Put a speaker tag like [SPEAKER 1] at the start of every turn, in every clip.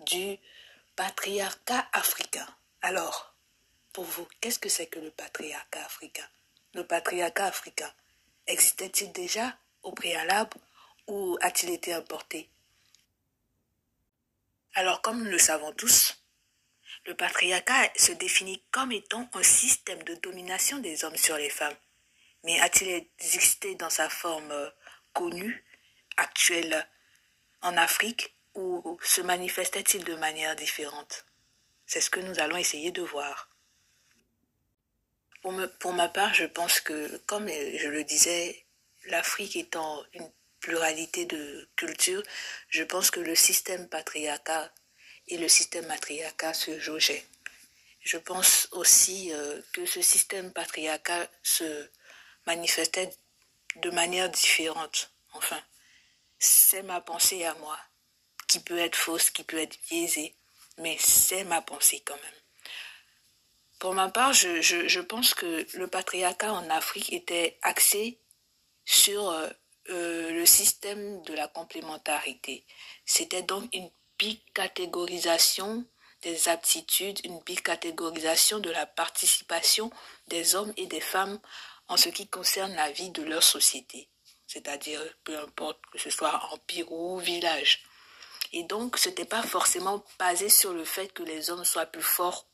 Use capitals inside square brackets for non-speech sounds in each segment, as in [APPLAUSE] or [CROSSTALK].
[SPEAKER 1] du patriarcat africain. Alors, pour vous, qu'est-ce que c'est que le patriarcat africain? Le patriarcat africain existait-il déjà au préalable ou a-t-il été importé? Alors, comme nous le savons tous, le patriarcat se définit comme étant un système de domination des hommes sur les femmes. Mais a-t-il existé dans sa forme euh, connue, actuelle, en Afrique, ou se manifestait-il de manière différente? C'est ce que nous allons essayer de voir. Pour, ma part, je pense que, comme je le disais, l'Afrique étant une pluralité de cultures, je pense que le système patriarcat et le système matriarcal se jaugeait. Je pense aussi euh, que ce système patriarcal se manifestait de manière différente. Enfin, c'est ma pensée à moi, qui peut être fausse, qui peut être biaisée, mais c'est ma pensée quand même. Pour ma part, je, pense que le patriarcat en Afrique était axé sur euh, euh, le système de la complémentarité. C'était donc une bicatégorisation des aptitudes, une bicatégorisation de la participation des hommes et des femmes en ce qui concerne la vie de leur société, c'est-à-dire peu importe que ce soit empire ou village. Et donc, ce n'était pas forcément basé sur le fait que les hommes soient plus forts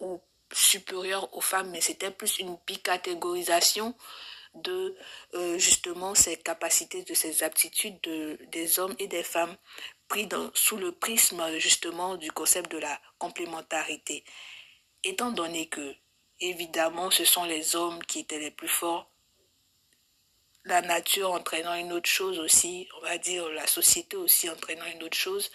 [SPEAKER 1] ou supérieurs aux femmes, mais c'était plus une bicatégorisation de euh, justement ces capacités, de ces aptitudes de, des hommes et des femmes pris dans, sous le prisme justement du concept de la complémentarité. Étant donné que, évidemment, ce sont les hommes qui étaient les plus forts, la nature entraînant une autre chose aussi, on va dire la société aussi entraînant une autre chose,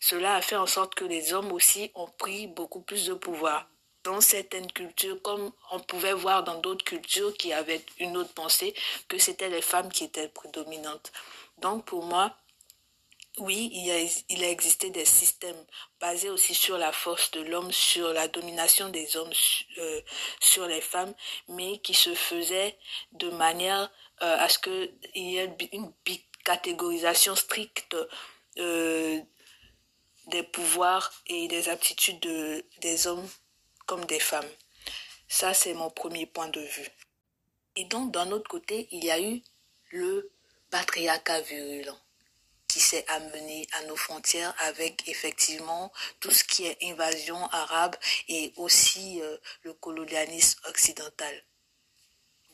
[SPEAKER 1] cela a fait en sorte que les hommes aussi ont pris beaucoup plus de pouvoir dans certaines cultures, comme on pouvait voir dans d'autres cultures qui avaient une autre pensée, que c'était les femmes qui étaient prédominantes. Donc pour moi, oui, il a, il a existé des systèmes basés aussi sur la force de l'homme, sur la domination des hommes euh, sur les femmes, mais qui se faisaient de manière euh, à ce qu'il y ait une catégorisation stricte euh, des pouvoirs et des aptitudes de, des hommes comme des femmes. Ça, c'est mon premier point de vue. Et donc, d'un autre côté, il y a eu le patriarcat virulent qui s'est amené à nos frontières avec effectivement tout ce qui est invasion arabe et aussi euh, le colonialisme occidental.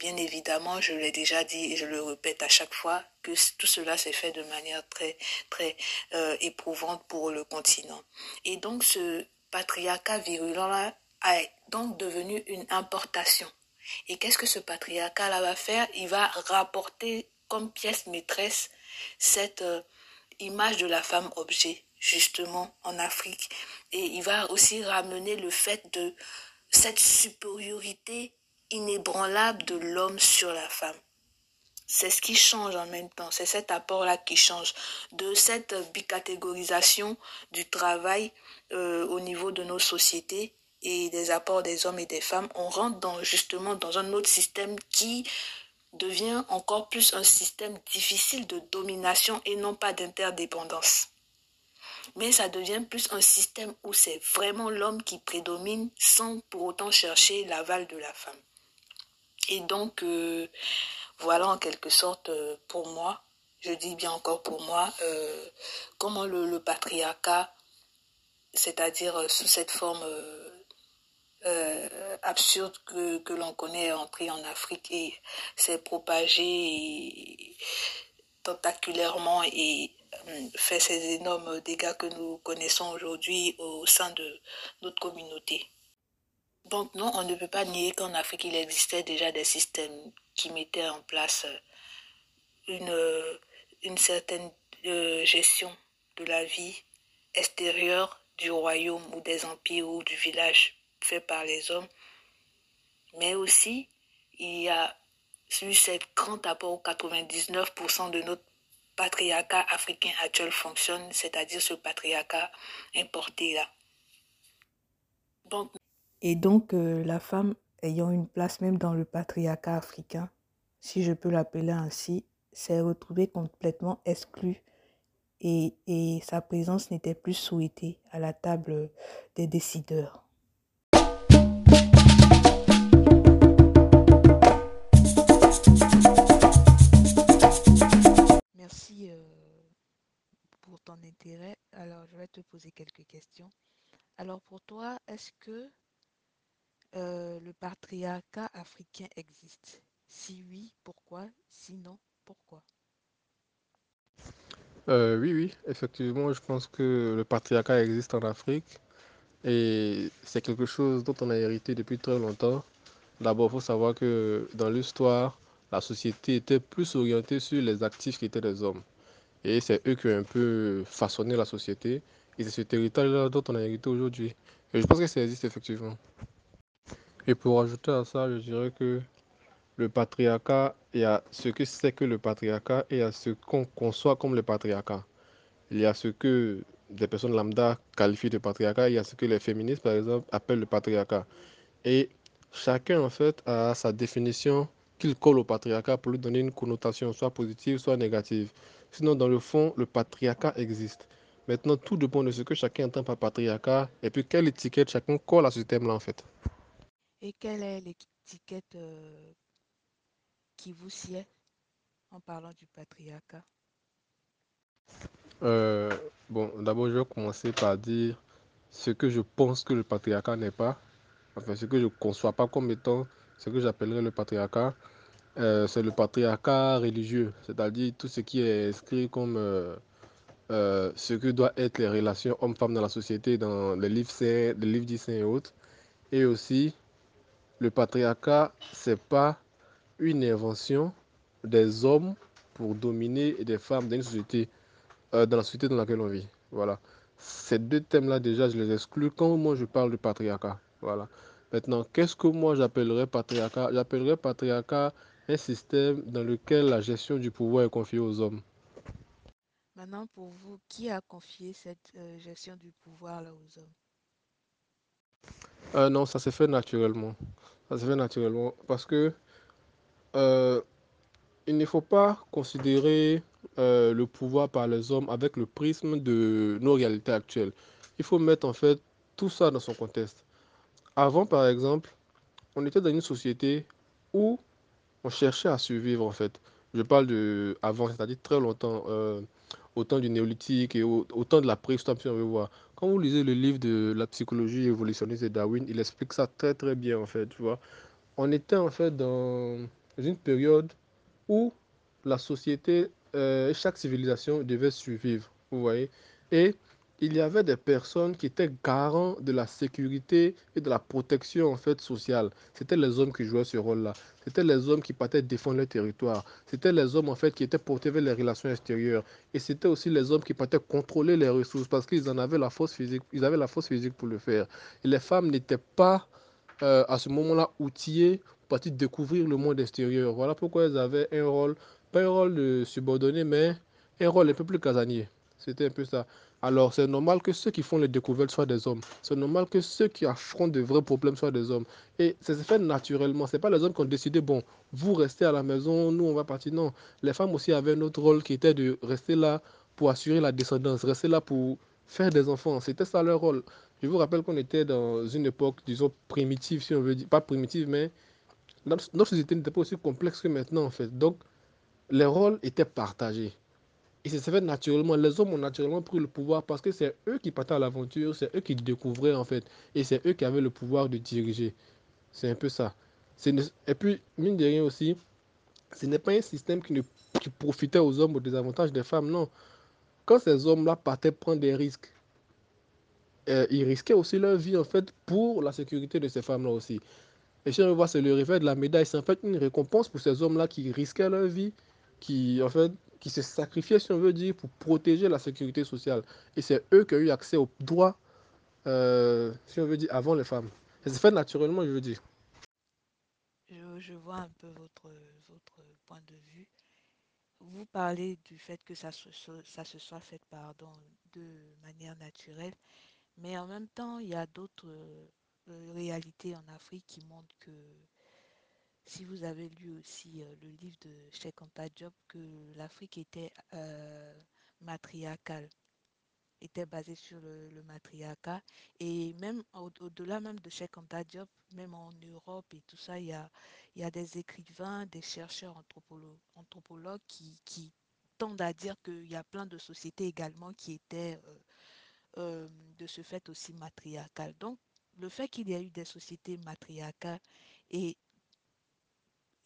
[SPEAKER 1] Bien évidemment, je l'ai déjà dit et je le répète à chaque fois que tout cela s'est fait de manière très très euh, éprouvante pour le continent. Et donc ce patriarcat virulent là a donc devenu une importation. Et qu'est-ce que ce patriarcat là va faire? Il va rapporter comme pièce maîtresse cette euh, image de la femme objet, justement, en Afrique. Et il va aussi ramener le fait de cette supériorité inébranlable de l'homme sur la femme. C'est ce qui change en même temps, c'est cet apport-là qui change. De cette bicatégorisation du travail euh, au niveau de nos sociétés et des apports des hommes et des femmes, on rentre justement dans un autre système qui devient encore plus un système difficile de domination et non pas d'interdépendance. Mais ça devient plus un système où c'est vraiment l'homme qui prédomine sans pour autant chercher l'aval de la femme. Et donc, euh, voilà en quelque sorte euh, pour moi, je dis bien encore pour moi, euh, comment le, patriarcat, c'est-à-dire sous cette forme absurde que, que l'on connaît entré en Afrique et s'est propagé tentaculairement et fait ces énormes dégâts que nous connaissons aujourd'hui au sein de notre communauté. Donc non, on ne peut pas nier qu'en Afrique, il existait déjà des systèmes qui mettaient en place une, une certaine euh, gestion de la vie extérieure du royaume ou des empires ou du village fait par les hommes, mais aussi il y a eu cette grand apport où 99% de notre patriarcat africain actuel fonctionne, c'est-à-dire ce patriarcat importé là. Donc, et donc euh, la femme ayant une place même dans le patriarcat africain, si je peux l'appeler ainsi, s'est retrouvé complètement exclu et, et sa présence n'était plus souhaitée à la table des décideurs. Merci euh, pour ton intérêt. Alors, je vais te poser quelques questions. Alors, pour toi, est-ce que euh, le patriarcat africain existe? Si oui, pourquoi? Sinon, pourquoi?
[SPEAKER 2] Euh, oui, oui, effectivement, je pense que le patriarcat existe en Afrique et c'est quelque chose dont on a hérité depuis très longtemps. D'abord, il faut savoir que dans l'histoire, la société était plus orientée sur les actifs qui étaient des hommes. Et c'est eux qui ont un peu façonné la société. Et c'est ce territoire-là dont on a hérité aujourd'hui. Et je pense que ça existe effectivement. Et pour ajouter à ça, je dirais que le patriarcat, il y a ce que c'est que le patriarcat et il y a ce qu'on conçoit comme le patriarcat. Il y a ce que des personnes lambda qualifient de patriarcat, il y a ce que les féministes, par exemple, appellent le patriarcat. Et chacun, en fait, a sa définition qu'il colle au patriarcat pour lui donner une connotation soit positive, soit négative. Sinon, dans le fond, le patriarcat existe. Maintenant, tout dépend de ce que chacun entend par patriarcat et puis quelle étiquette chacun colle à ce thème-là, en fait.
[SPEAKER 1] Et quelle est l'étiquette euh, qui vous sied en parlant du patriarcat?
[SPEAKER 2] Euh, Bon, d'abord, je vais commencer par dire ce que je pense que le patriarcat n'est pas. Enfin, ce que je ne conçois pas comme étant ce que j'appellerais le patriarcat. Euh, c'est le patriarcat religieux, c'est-à-dire tout ce qui est inscrit comme ce que doivent être les relations hommes-femmes dans la société, dans les livres saints, les livres dits saints et autres. Et aussi, le patriarcat, c'est pas une invention des hommes pour dominer des femmes dans une société, euh, dans la société dans laquelle on vit. Voilà. Ces deux thèmes-là, déjà, je les exclus quand moi je parle du patriarcat. Voilà. Maintenant, qu'est-ce que moi j'appellerais patriarcat? J'appellerais patriarcat un système dans lequel la gestion du pouvoir est confiée aux hommes.
[SPEAKER 1] Maintenant, pour vous, qui a confié cette euh, gestion du pouvoir là aux hommes?
[SPEAKER 2] Euh, Non, ça s'est fait naturellement. Ça s'est fait naturellement parce que euh, il ne faut pas considérer euh, le pouvoir par les hommes avec le prisme de nos réalités actuelles. Il faut mettre en fait tout ça dans son contexte. Avant, par exemple, on était dans une société où on cherchait à survivre en fait. Je parle de avant, c'est-à-dire très longtemps, euh, au temps du néolithique et au, au temps de la préhistoire, si on veut voir. Quand vous lisez le livre de la psychologie évolutionniste de Darwin, il explique ça très très bien en fait, tu vois. On était en fait dans une période où la société, euh, chaque civilisation devait survivre, vous voyez. Et il y avait des personnes qui étaient garants de la sécurité et de la protection en fait sociale. C'était les hommes qui jouaient ce rôle-là. C'était les hommes qui partaient défendre leur territoire. C'était les hommes en fait qui étaient portés vers les relations extérieures. Et c'était aussi les hommes qui partaient contrôler les ressources parce qu'ils en avaient la force physique. Ils avaient la force physique pour le faire. Et les femmes n'étaient pas euh, à ce moment-là outillées pour découvrir le monde extérieur. Voilà pourquoi elles avaient un rôle, pas un rôle de subordonné, mais un rôle un peu plus casanier. C'était un peu ça. Alors, c'est normal que ceux qui font les découvertes soient des hommes. C'est normal que ceux qui affrontent de vrais problèmes soient des hommes. Et ça s'est fait naturellement. Ce n'est pas les hommes qui ont décidé, bon, vous restez à la maison, nous, on va partir. Non. Les femmes aussi avaient un autre rôle qui était de rester là pour assurer la descendance, rester là pour faire des enfants. C'était ça leur rôle. Je vous rappelle qu'on était dans une époque, disons, primitive, si on veut dire. Pas primitive, mais notre, notre société n'était pas aussi complexe que maintenant, en fait. Donc, les rôles étaient partagés. Et ça fait naturellement. Les hommes ont naturellement pris le pouvoir parce que c'est eux qui partaient à l'aventure, c'est eux qui découvraient en fait. Et c'est eux qui avaient le pouvoir de diriger. C'est un peu ça. Et puis, mine de rien aussi, ce n'est pas un système qui, profitait aux hommes au désavantage des femmes, non. Quand ces hommes-là partaient prendre des risques, euh, ils risquaient aussi leur vie en fait pour la sécurité de ces femmes-là aussi. Et si on voit, c'est le réveil de la médaille, c'est en fait une récompense pour ces hommes-là qui risquaient leur vie, qui en fait qui se sacrifiaient, si on veut dire, pour protéger la sécurité sociale. Et c'est eux qui ont eu accès aux droits, euh, si on veut dire, avant les femmes. Et c'est fait naturellement, je veux dire.
[SPEAKER 1] Je, je, vois un peu votre, votre point de vue. Vous parlez du fait que ça se, ça se soit fait pardon, de manière naturelle, mais en même temps, il y a d'autres
[SPEAKER 3] euh, réalités en Afrique qui montrent que si vous avez lu aussi euh, le livre de Cheikh Anta Diop, que l'Afrique était euh, matriarcale, était basée sur le, le matriarcat. Et même au- au-delà même de Cheikh Anta Diop, même en Europe et tout ça, il y a, y a des écrivains, des chercheurs anthropologues, anthropologues qui, qui tendent à dire qu'il y a plein de sociétés également qui étaient euh, euh, de ce fait aussi matriarcales. Donc, le fait qu'il y a eu des sociétés matriarcales et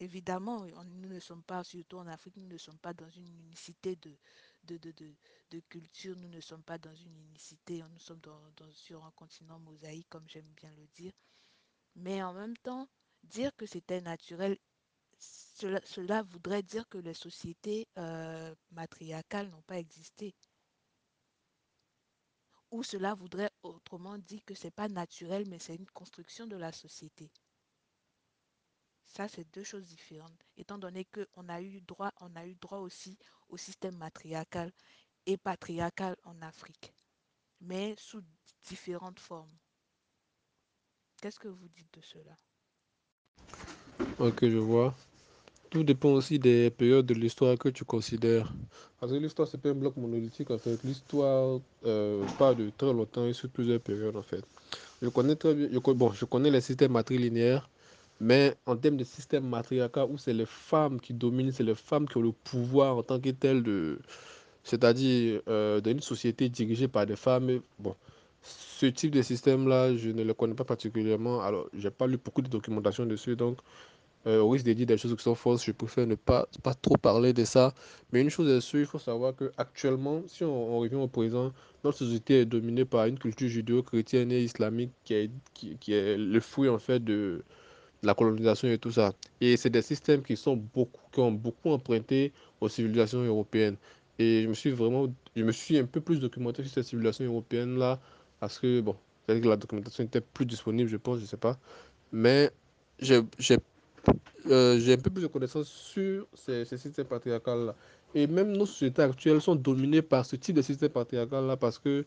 [SPEAKER 3] Évidemment, nous ne sommes pas, surtout en Afrique, nous ne sommes pas dans une unicité de, culture, nous ne sommes pas dans une unicité, nous sommes sur un continent mosaïque, comme j'aime bien le dire. Mais en même temps, dire que c'était naturel, cela, voudrait dire que les sociétés euh, matriarcales n'ont pas existé. Ou cela voudrait autrement dire que c'est pas naturel, mais c'est une construction de la société. Ça, c'est deux choses différentes, étant donné qu'on a eu droit, on a eu droit aussi au système matriarcal et patriarcal en Afrique, mais sous différentes formes. Qu'est-ce que vous dites de cela?
[SPEAKER 2] Ok, je vois. Tout dépend aussi des périodes de l'histoire que tu considères. Parce que l'histoire, c'est pas un bloc monolithique en fait. L'histoire euh, part de très longtemps et sur plusieurs périodes en fait. Je connais très bien, bon, je connais les systèmes matrilinéaires, mais en termes de système matriarcat où c'est les femmes qui dominent, c'est les femmes qui ont le pouvoir en tant que telles c'est-à-dire euh, dans une société dirigée par des femmes. Bon, ce type de système-là, je ne le connais pas particulièrement. Alors, j'ai pas lu beaucoup de documentation dessus, donc euh, au risque de dire des choses qui sont fausses, je préfère ne pas, pas trop parler de ça. Mais une chose est sûre, il faut savoir que actuellement, si on, revient au présent, notre société est dominée par une culture judéo-chrétienne et islamique qui est, qui est le fruit en fait de la colonisation et tout ça. Et c'est des systèmes qui sont beaucoup, qui ont beaucoup emprunté aux civilisations européennes. Et je me suis vraiment, je me suis un peu plus documenté sur ces civilisations européennes-là parce que, bon, c'est-à-dire que la documentation était plus disponible, je pense, je sais pas. Mais euh, j'ai un peu plus de connaissances sur ces, ces systèmes patriarcales-là. Et même nos sociétés actuelles sont dominées par ce type de système patriarcal-là parce que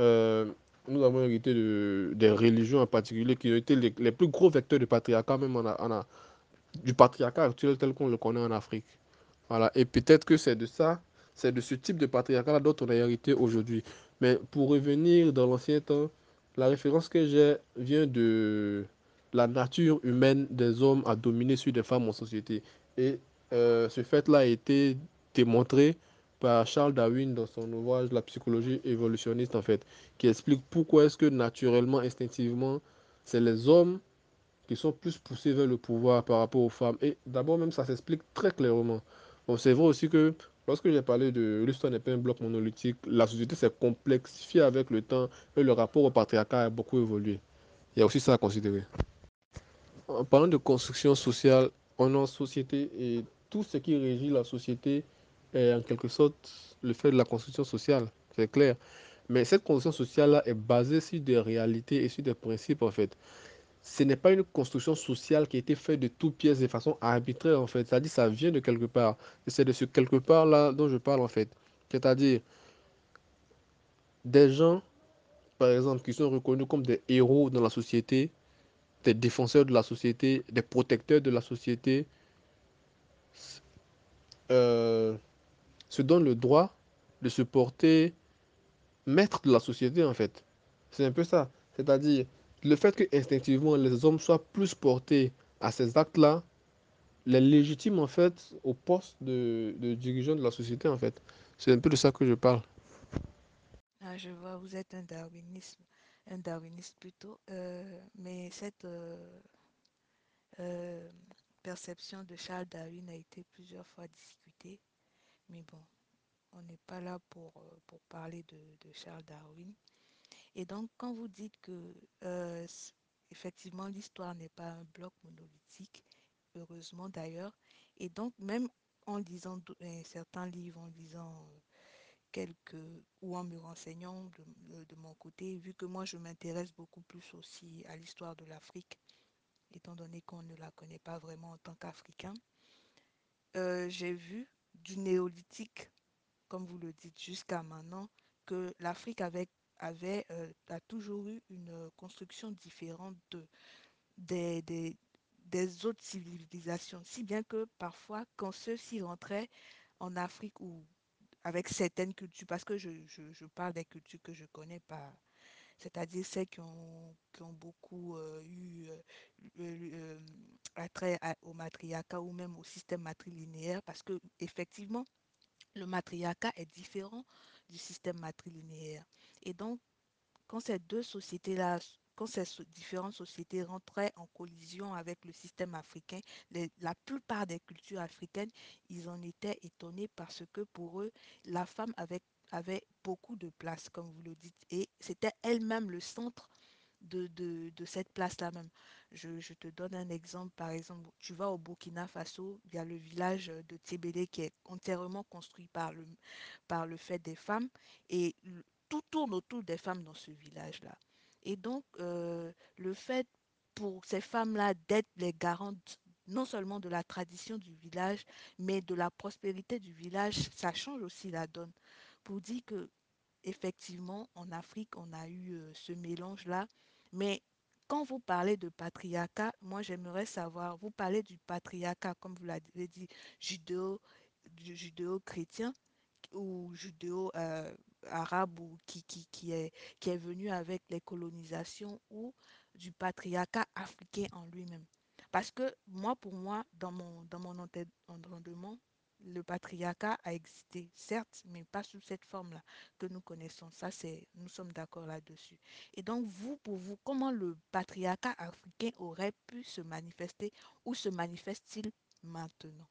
[SPEAKER 2] euh, nous avons hérité de, des religions en particulier qui ont été les, plus gros vecteurs de patriarcat, même en, en du patriarcat actuel tel qu'on le connaît en Afrique. Voilà. Et peut-être que c'est de ça, c'est de ce type de patriarcat dont on a hérité aujourd'hui. Mais pour revenir dans l'ancien temps, la référence que j'ai vient de la nature humaine des hommes à dominer sur des femmes en société. Et euh, ce fait-là a été démontré Charles Darwin dans son ouvrage La psychologie évolutionniste, en fait, qui explique pourquoi est-ce que naturellement, instinctivement, c'est les hommes qui sont plus poussés vers le pouvoir par rapport aux femmes. Et d'abord même, ça s'explique très clairement. Bon, c'est vrai aussi que lorsque j'ai parlé de l'histoire n'est pas un bloc monolithique, la société s'est complexifiée avec le temps et le rapport au patriarcat a beaucoup évolué. Il y a aussi ça à considérer. En parlant de construction sociale, on en société et tout ce qui régit la société en quelque sorte le fait de la construction sociale, c'est clair. Mais cette construction sociale-là est basée sur des réalités et sur des principes en fait. ce n'est pas une construction sociale qui a été faite de toutes pièces de façon arbitraire, en fait. C'est-à-dire, ça vient de quelque part. Et c'est de ce quelque part-là dont je parle, en fait. C'est-à-dire, des gens, par exemple, qui sont reconnus comme des héros dans la société, des défenseurs de la société, des protecteurs de la société, euh, se donnent le droit de se porter maître de la société, en fait. C'est un peu ça. C'est-à-dire, le fait que instinctivement les hommes soient plus portés à ces actes-là, les légitimes en fait au poste de, de dirigeant de la société en fait. C'est un peu de ça que je parle.
[SPEAKER 3] Ah, je vois, vous êtes un darwinisme, un darwiniste plutôt, euh, mais cette euh, euh, perception de Charles Darwin a été plusieurs fois discutée. Mais bon, on n'est pas là pour, euh, pour parler de, de Charles Darwin. Et donc, quand vous dites que euh, effectivement l'histoire n'est pas un bloc monolithique, heureusement d'ailleurs, et donc même en lisant euh, certains livres, en lisant quelques ou en me renseignant de, de- mon côté, vu que moi je m'intéresse beaucoup plus aussi à l'histoire de l'Afrique, étant donné qu'on ne la connaît pas vraiment en tant qu'Africain, j'ai vu du néolithique, comme vous le dites, jusqu'à maintenant, que l'Afrique avait euh, a toujours eu une euh, construction différente de, des, autres civilisations. Si bien que parfois, quand ceux-ci rentraient en Afrique ou avec certaines cultures, parce que je, je, je parle des cultures que je connais pas, c'est-à-dire celles qui ont, beaucoup euh, eu euh, euh, attrait au matriarcat ou même au système matrilinéaire, parce que effectivement, le matriarcat est différent du système matrilinéaire. Et donc, quand ces deux sociétés-là, quand ces différentes sociétés rentraient en collision avec le système africain, la plupart des cultures africaines, ils en étaient étonnés parce que pour eux, la femme avait, avait beaucoup de place, comme vous le dites, et c'était elle-même le centre de, de, cette place-là même. Je, je te donne un exemple. Par exemple, tu vas au Burkina Faso, il y a le village de Tébédé qui est entièrement construit par le, par le fait des femmes et tout tourne autour des femmes dans ce village-là. Et donc, euh, le fait pour ces femmes-là d'être les garantes non seulement de la tradition du village, mais de la prospérité du village, ça change aussi la donne. Pour dire que effectivement, en Afrique, on a eu euh, ce mélange-là. Mais quand vous parlez de patriarcat, moi, j'aimerais savoir, vous parlez du patriarcat, comme vous l'avez dit, judéo-chrétien ou judéo-arabe ou qui, qui, qui est, qui est venu avec les colonisations ou du patriarcat africain en lui-même? Parce que moi, pour moi, dans mon, dans mon entendement, le patriarcat a existé, certes, mais pas sous cette forme-là que nous connaissons. Ça, c'est, nous sommes d'accord là-dessus. Et donc, vous, pour vous, comment le patriarcat africain aurait pu se manifester ou se manifeste-t-il maintenant?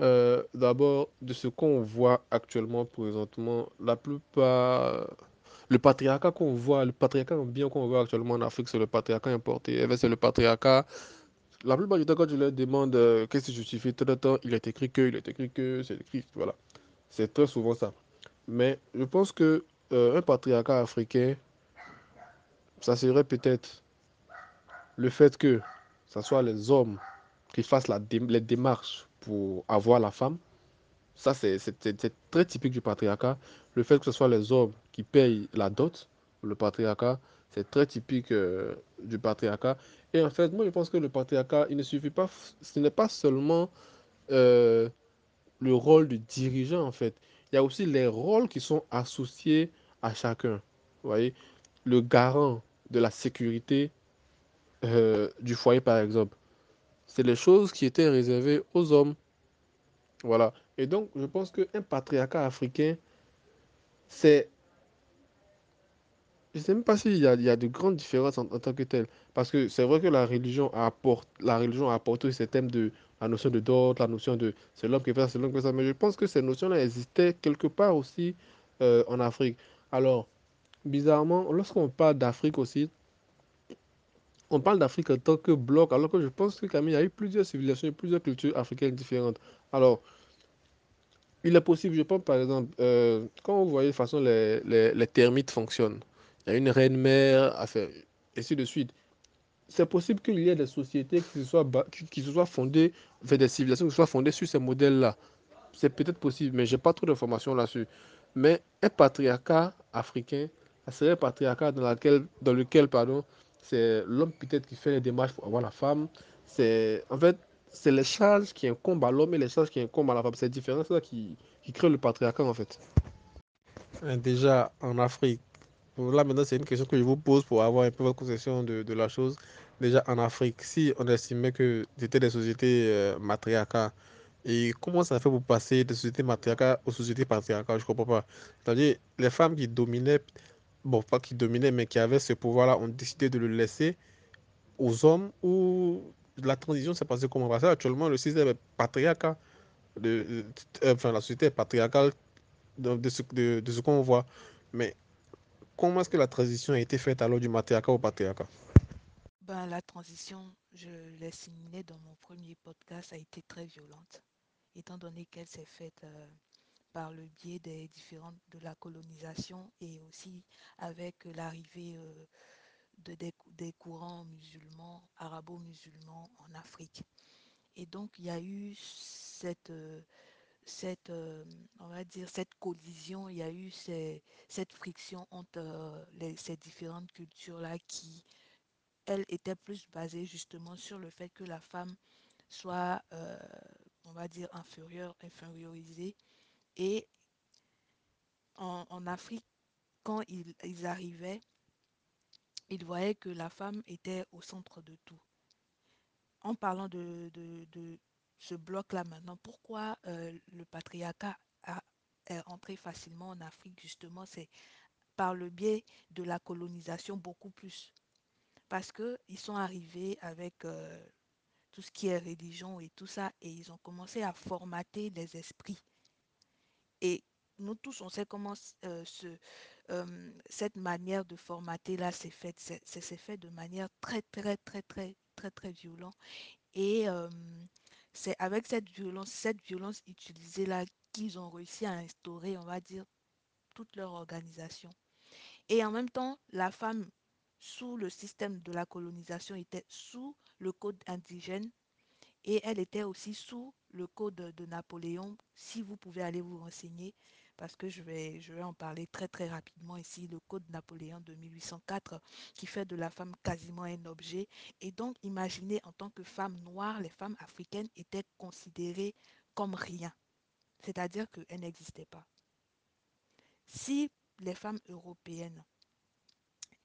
[SPEAKER 2] Euh, d'abord, de ce qu'on voit actuellement, présentement, la plupart, le patriarcat qu'on voit, le patriarcat bien qu'on voit actuellement en Afrique, c'est le patriarcat importé. Eh c'est le patriarcat. La plupart du temps, quand je leur demande euh, qu'est-ce qui justifie tout le temps, il est écrit que, il est écrit que, c'est écrit, voilà. C'est très souvent ça. Mais je pense que euh, un patriarcat africain, ça serait peut-être le fait que ce soit les hommes qui fassent la les démarches pour avoir la femme. Ça, c'est très typique du patriarcat. Le fait que ce soit les hommes qui payent la dot, le patriarcat, c'est très typique euh, du patriarcat. Et en fait, moi, je pense que le patriarcat, il ne suffit pas, ce n'est pas seulement euh, le rôle du dirigeant, en fait. Il y a aussi les rôles qui sont associés à chacun. Vous voyez, le garant de la sécurité euh, du foyer, par exemple. C'est les choses qui étaient réservées aux hommes. Voilà. Et donc, je pense qu'un patriarcat africain, c'est... Je ne sais même pas s'il y a, il y a de grandes différences en, tant que tel. Parce que c'est vrai que la religion apporte, la religion a apporté ce thème de la notion de dot, la notion de c'est l'homme qui fait ça, c'est l'homme qui fait ça. Mais je pense que ces notions-là existaient quelque part aussi euh, en Afrique. Alors, bizarrement, lorsqu'on parle d'Afrique aussi, on parle d'Afrique en tant que bloc, alors que je pense que il y a eu plusieurs civilisations, plusieurs cultures africaines différentes. Alors, Il est possible, je pense par exemple, euh, quand vous voyez de façon les, les termites fonctionnent, a une reine-mère, enfin, ainsi de suite. C'est possible qu'il y ait des sociétés qui se soient, qui, se soient fondées, enfin, des civilisations qui se soient fondées sur ces modèles-là. C'est peut-être possible, mais j'ai pas trop d'informations là-dessus. Mais un patriarcat africain, serait un patriarcat dans laquelle, dans lequel, pardon, c'est l'homme peut-être qui fait les démarches pour avoir la femme. C'est, en fait, c'est les charges qui incombent à l'homme et les charges qui incombent à la femme. C'est différent, ça qui, qui crée le patriarcat, en fait. Déjà, en Afrique, là maintenant, c'est une question que je vous pose pour avoir un peu votre conception de, de la chose. Déjà, en Afrique, si on estimait que c'était des sociétés euh, matriarcales, Et comment ça fait pour passer de sociétés matriarcales aux sociétés patriarcales? Je comprends pas. C'est-à-dire, les femmes qui dominaient, bon, pas qui dominaient, mais qui avaient ce pouvoir-là, ont décidé de le laisser aux hommes ou la transition s'est passée comment? Parce actuellement, le système est patriarcal, enfin, la société est patriarcale de, ce, de ce qu'on voit. Mais comment est-ce que la transition a été faite alors du matriarcat au patriarcat?
[SPEAKER 3] Ben, la transition, je l'ai signalé dans mon premier podcast, a été très violente, étant donné qu'elle s'est faite euh, par le biais des différentes de la colonisation et aussi avec l'arrivée euh, de, des, des courants musulmans, arabo-musulmans en Afrique. Et donc, il y a eu cette, euh, cette, euh, on va dire, cette collision, il y a eu cette friction entre euh, ces différentes cultures-là qui, elles, étaient plus basées justement sur le fait que la femme soit, euh, on va dire, inférieure, infériorisée. Et en, Afrique, quand ils, arrivaient, ils voyaient que la femme était au centre de tout. En parlant de ce bloc-là maintenant, pourquoi euh, le patriarcat a, est entré facilement en Afrique, justement, c'est par le biais de la colonisation beaucoup plus. Parce qu'ils sont arrivés avec euh, tout ce qui est religion et tout ça, et ils ont commencé à formater les esprits. Et nous tous, on sait comment euh, ce, cette manière de formater là s'est faite. C'est fait de manière très, très, très, très, très, très violente. Et c'est avec cette violence, cette violence utilisée là qu'ils ont réussi à instaurer, on va dire, toute leur organisation. Et en même temps, la femme, sous le système de la colonisation, était sous le code indigène et elle était aussi sous le code de Napoléon. Si vous pouvez aller vous renseigner, parce que je vais, en parler très très rapidement ici, le code Napoléon de 1804 qui fait de la femme quasiment un objet. Et donc, imaginez en tant que femme noire, les femmes africaines étaient considérées comme rien, c'est-à-dire qu'elles n'existaient pas. Si les femmes européennes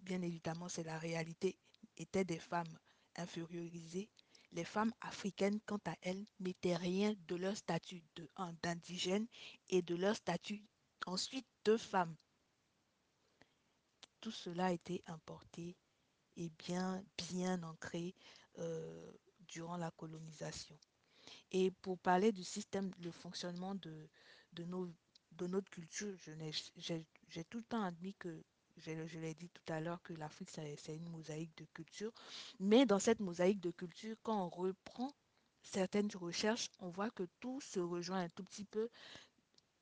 [SPEAKER 3] bien évidemment, c'est la réalité, étaient des femmes infériorisées. Les femmes africaines, quant à elles, n'étaient rien de leur statut d'indigène et de leur statut ensuite de femmes. Tout cela a été importé et bien, bien ancré euh, durant la colonisation. Et pour parler du système, le fonctionnement de notre culture, j'ai tout le temps admis que, je l'ai dit tout à l'heure, que l'Afrique, c'est une mosaïque de culture. Mais dans cette mosaïque de culture, quand on reprend certaines recherches, on voit que tout se rejoint un tout petit peu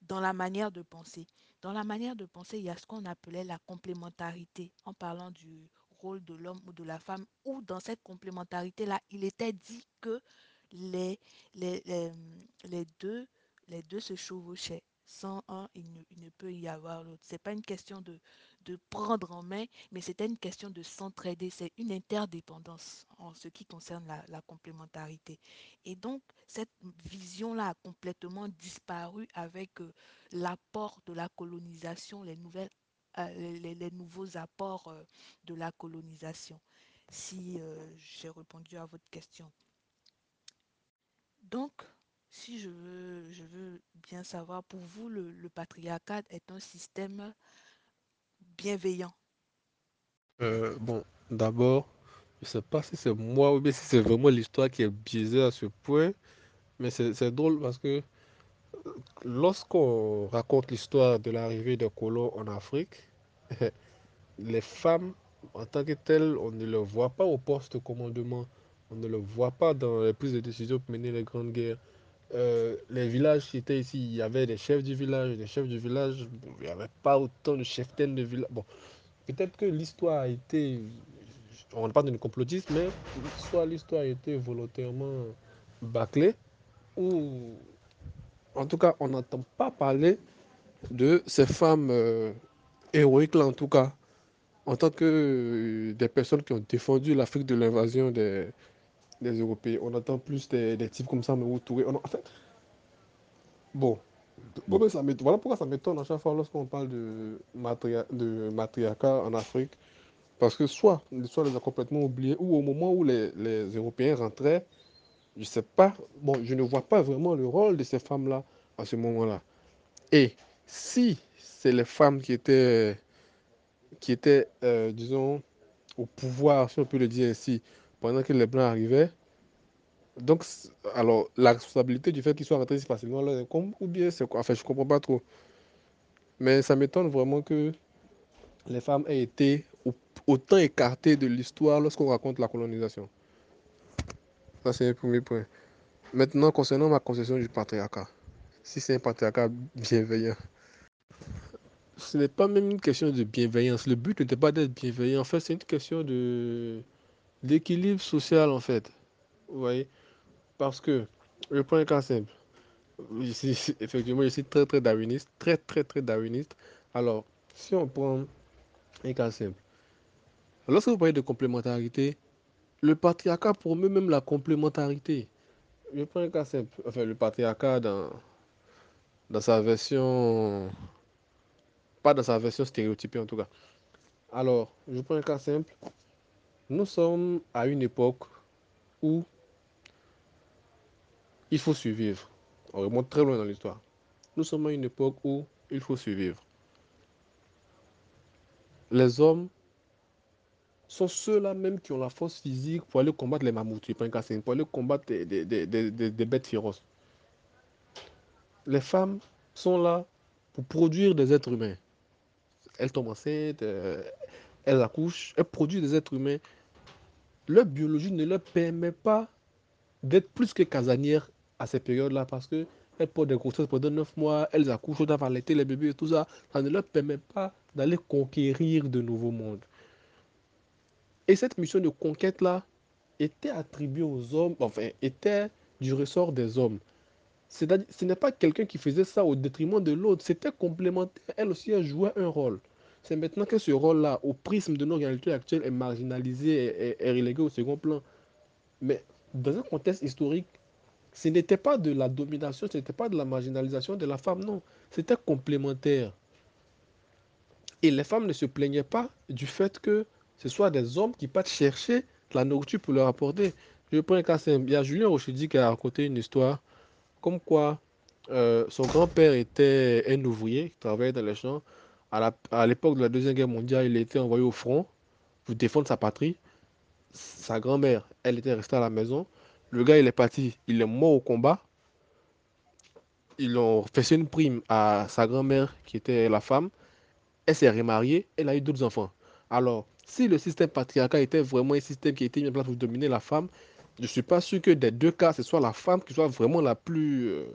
[SPEAKER 3] dans la manière de penser. Dans la manière de penser, il y a ce qu'on appelait la complémentarité, en parlant du rôle de l'homme ou de la femme, où dans cette complémentarité-là, il était dit que les, les, les, les deux, les deux se chevauchaient. Sans un, il ne, il ne peut y avoir l'autre. Ce n'est pas une question de, de prendre en main, mais c'était une question de s'entraider. C'est une interdépendance en ce qui concerne la, complémentarité. Et donc, cette vision-là a complètement disparu avec euh, l'apport de la colonisation, les, nouvelles, euh, les, nouveaux apports euh, de la colonisation. Si j'ai répondu à votre question. Donc, si je veux, je veux bien savoir, pour vous, le patriarcat est un système bienveillant?
[SPEAKER 2] Euh, bon, d'abord, je sais pas si c'est moi ou bien si c'est vraiment l'histoire qui est biaisée à ce point, mais c'est drôle parce que lorsqu'on raconte l'histoire de l'arrivée des colons en Afrique, [LAUGHS] les femmes, en tant que telles, on ne les voit pas au poste de commandement, on ne les voit pas dans les prises de décision pour mener les grandes guerres. Euh, les villages qui étaient ici, il y avait des chefs du village, des chefs du village, il n'y avait pas autant de cheftaines de village. Bon, peut-être que l'histoire a été, on ne parle de complotisme, mais soit l'histoire a été volontairement bâclée, ou en tout cas, on n'entend pas parler de ces femmes euh, héroïques là, en tout cas, en tant que euh, des personnes qui ont défendu l'Afrique de l'invasion des, Européens. On entend plus des, des types comme ça, mais Touré. On, en fait, bon, bon ça voilà pourquoi ça m'étonne à chaque fois lorsqu'on parle de, matria, de matriarcat en Afrique. Parce que soit l'histoire les a complètement oubliés, ou au moment où les, les Européens rentraient, je sais pas, bon, je ne vois pas vraiment le rôle de ces femmes-là à ce moment-là. Et si c'est les femmes qui étaient, qui étaient euh, disons, au pouvoir, si on peut le dire ainsi, pendant que les Blancs arrivaient, donc, alors, la responsabilité du fait qu'ils soient rentrés si facilement ou bien c'est quoi? Enfin, je comprends pas trop. Mais ça m'étonne vraiment que les femmes aient été autant écartées de l'histoire lorsqu'on raconte la colonisation. Ça, c'est le premier point. Maintenant, concernant ma conception du patriarcat, si c'est un patriarcat bienveillant, ce n'est pas même une question de bienveillance. Le but n'était pas d'être bienveillant. En fait, c'est une question de d'équilibre social, en fait. Vous voyez? Parce que, je prends un cas simple. effectivement, je suis très, très darwiniste, très, très, très darwiniste. Alors, si on prend un cas simple, lorsque vous parlez de complémentarité, le patriarcat promeut même la complémentarité. Je prends un cas simple, enfin, le patriarcat dans, dans sa version, pas dans sa version stéréotypée en tout cas. Alors, je prends un cas simple. Nous sommes à une époque où il faut survivre. On remonte très loin dans l'histoire. Nous sommes à une époque où il faut survivre. Les hommes sont ceux-là même qui ont la force physique pour aller combattre les mammouths, pour aller combattre des, bêtes féroces. Les femmes sont là pour produire des êtres humains. Elles tombent enceintes, euh, elles accouchent, elles produisent des êtres humains. Leur biologie ne leur permet pas d'être plus que casanières à ces périodes-là parce que elles portent des grossesses pendant 9 mois, elles accouchent, doivent allaiter les bébés et tout ça. Ça ne leur permet pas d'aller conquérir de nouveaux mondes. Et cette mission de conquête-là était attribuée aux hommes, enfin, était du ressort des hommes. Ce n'est pas quelqu'un qui faisait ça au détriment de l'autre, c'était complémentaire. Elle aussi, elle jouait un rôle. C'est maintenant que ce rôle-là, au prisme de nos réalités actuelles, est marginalisé et, relégué au second plan. Mais dans un contexte historique, ce n'était pas de la domination, ce n'était pas de la marginalisation de la femme, non. C'était complémentaire. Et les femmes ne se plaignaient pas du fait que ce soit des hommes qui partent chercher la nourriture pour leur apporter. Je prends un cas simple. Il y a Julien Rochedi qui a raconté une histoire comme quoi euh, son grand-père était un ouvrier qui travaillait dans les champs. À l'époque de la Deuxième Guerre mondiale, il était envoyé au front pour défendre sa patrie. Sa grand-mère, elle était restée à la maison. Le gars, il est parti, il est mort au combat. Ils ont fait une prime à sa grand-mère, qui était la femme. Elle s'est remariée, elle a eu d'autres enfants. Alors, si le système patriarcal était vraiment un système qui était mis en place pour dominer la femme, je ne suis pas sûr que des deux cas, ce soit la femme qui soit vraiment la plus. Euh,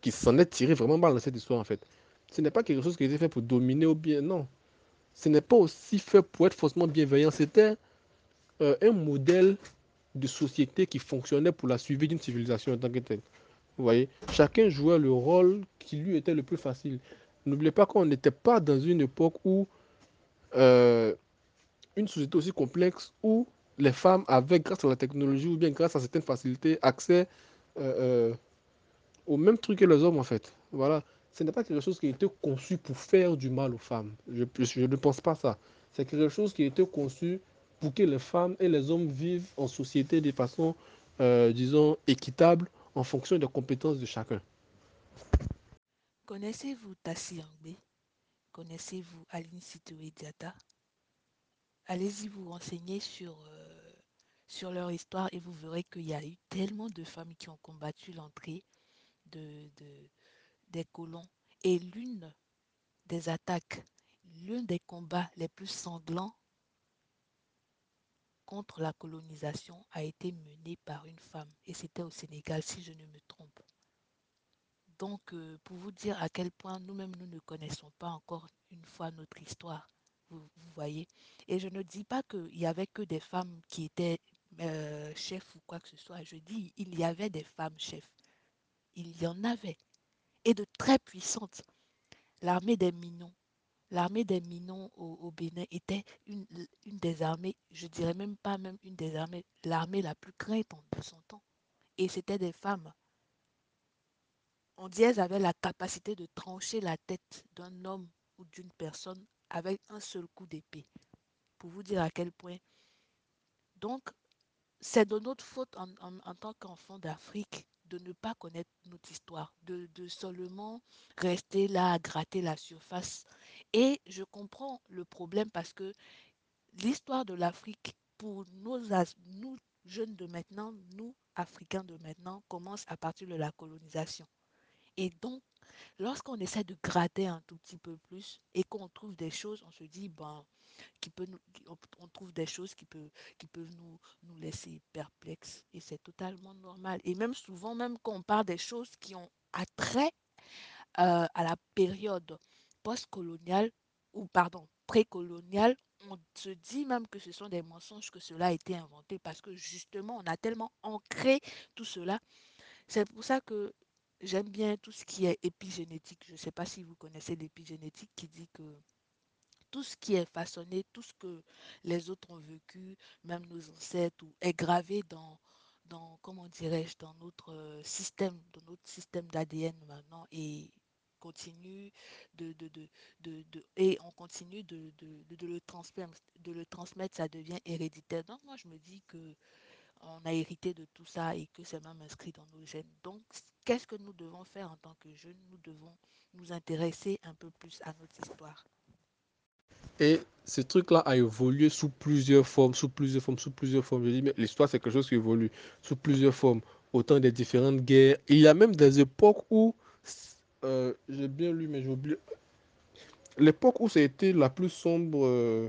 [SPEAKER 2] qui s'en est tirée vraiment mal dans cette histoire, en fait. Ce n'est pas quelque chose qui a été fait pour dominer ou bien. Non. Ce n'est pas aussi fait pour être faussement bienveillant. C'était euh, un modèle de société qui fonctionnait pour la suivi d'une civilisation en tant que telle. Vous voyez Chacun jouait le rôle qui lui était le plus facile. N'oubliez pas qu'on n'était pas dans une époque où euh, une société aussi complexe où les femmes avaient, grâce à la technologie ou bien grâce à certaines facilités, accès euh, euh, au même truc que les hommes en fait. Voilà. Ce n'est pas quelque chose qui a été conçu pour faire du mal aux femmes. Je, ne pense pas ça. C'est quelque chose qui a été conçu pour que les femmes et les hommes vivent en société de façon, euh, disons, équitable en fonction des compétences de chacun.
[SPEAKER 3] Connaissez-vous Tassi Yangbe? Connaissez-vous Aline Sitoé Diata Allez-y vous renseigner sur, euh, sur leur histoire et vous verrez qu'il y a eu tellement de femmes qui ont combattu l'entrée de, de, des colons. Et l'une des attaques, l'un des combats les plus sanglants contre la colonisation a été mené par une femme. Et c'était au Sénégal, si je ne me trompe. Donc, euh, pour vous dire à quel point nous-mêmes, nous ne connaissons pas encore une fois notre histoire. Vous, vous voyez Et je ne dis pas qu'il y avait que des femmes qui étaient euh, chefs ou quoi que ce soit. Je dis, il y avait des femmes chefs. Il y en avait. Très puissantes. L'armée des Minons. L'armée des Minons au, Bénin était une, des armées, je dirais même pas même une des armées, l'armée la plus crainte de son temps. Et c'était des femmes. On dit qu'elles avaient la capacité de trancher la tête d'un homme ou d'une personne avec un seul coup d'épée. Pour vous dire à quel point. Donc, c'est de notre faute en, tant qu'enfant d'Afrique de ne pas connaître notre histoire, de, seulement rester là à gratter la surface. Et je comprends le problème parce que l'histoire de l'Afrique, pour nous, jeunes de maintenant, nous, Africains de maintenant, commence à partir de la colonisation. Et donc, lorsqu'on essaie de gratter un tout petit peu plus et qu'on trouve des choses, on se dit, ben, on trouve des choses qui peuvent, nous laisser perplexes. Et c'est totalement normal. Et même souvent, même quand on parle des choses qui ont attrait euh, à la période post-coloniale, ou pardon, précoloniale, on se dit même que ce sont des mensonges, que cela a été inventé parce que justement, on a tellement ancré tout cela. C'est pour ça que j'aime bien tout ce qui est épigénétique. Je ne sais pas si vous connaissez l'épigénétique qui dit que tout ce qui est façonné, tout ce que les autres ont vécu, même nos ancêtres, est gravé dans, dans comment dirais-je, dans notre euh, système, dans notre système d'ADN maintenant et continue de, de, de, de, et on continue de, le de le transmettre, ça devient héréditaire. Donc moi je me dis que on a hérité de tout ça et que c'est même inscrit dans nos gènes. Donc qu'est-ce que nous devons faire en tant que jeunes? Nous devons nous intéresser un peu plus à notre histoire.
[SPEAKER 2] Et ce truc-là a évolué sous plusieurs formes, sous plusieurs formes, sous plusieurs formes. Je dis, mais l'histoire, c'est quelque chose qui évolue sous plusieurs formes, autant des différentes guerres. Il y a même des époques où, euh, j'ai bien lu, mais j'ai oublié. L'époque où été la plus sombre euh,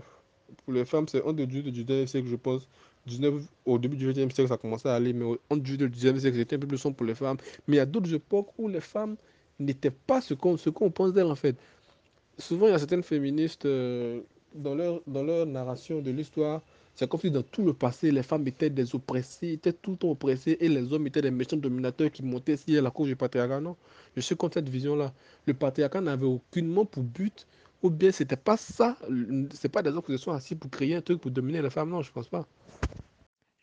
[SPEAKER 2] pour les femmes, c'est entre du 19e siècle, je pense. 19, au début du 20e siècle, ça commençait à aller, mais entre du 19e siècle, c'était un peu plus sombre pour les femmes. Mais il y a d'autres époques où les femmes n'étaient pas ce qu'on qu'on pense d'elles, en fait souvent, il y a certaines féministes, euh, dans, leur, dans leur narration de l'histoire, c'est comme si dans tout le passé, les femmes étaient des oppressées, étaient tout le temps oppressées, et les hommes étaient des méchants dominateurs qui montaient si à la cause du patriarcat. Non, je suis contre cette vision-là. Le patriarcat n'avait aucunement pour but, ou bien c'était pas ça, c'est pas des hommes qui se sont assis pour créer un truc pour dominer les femmes. Non, je pense pas.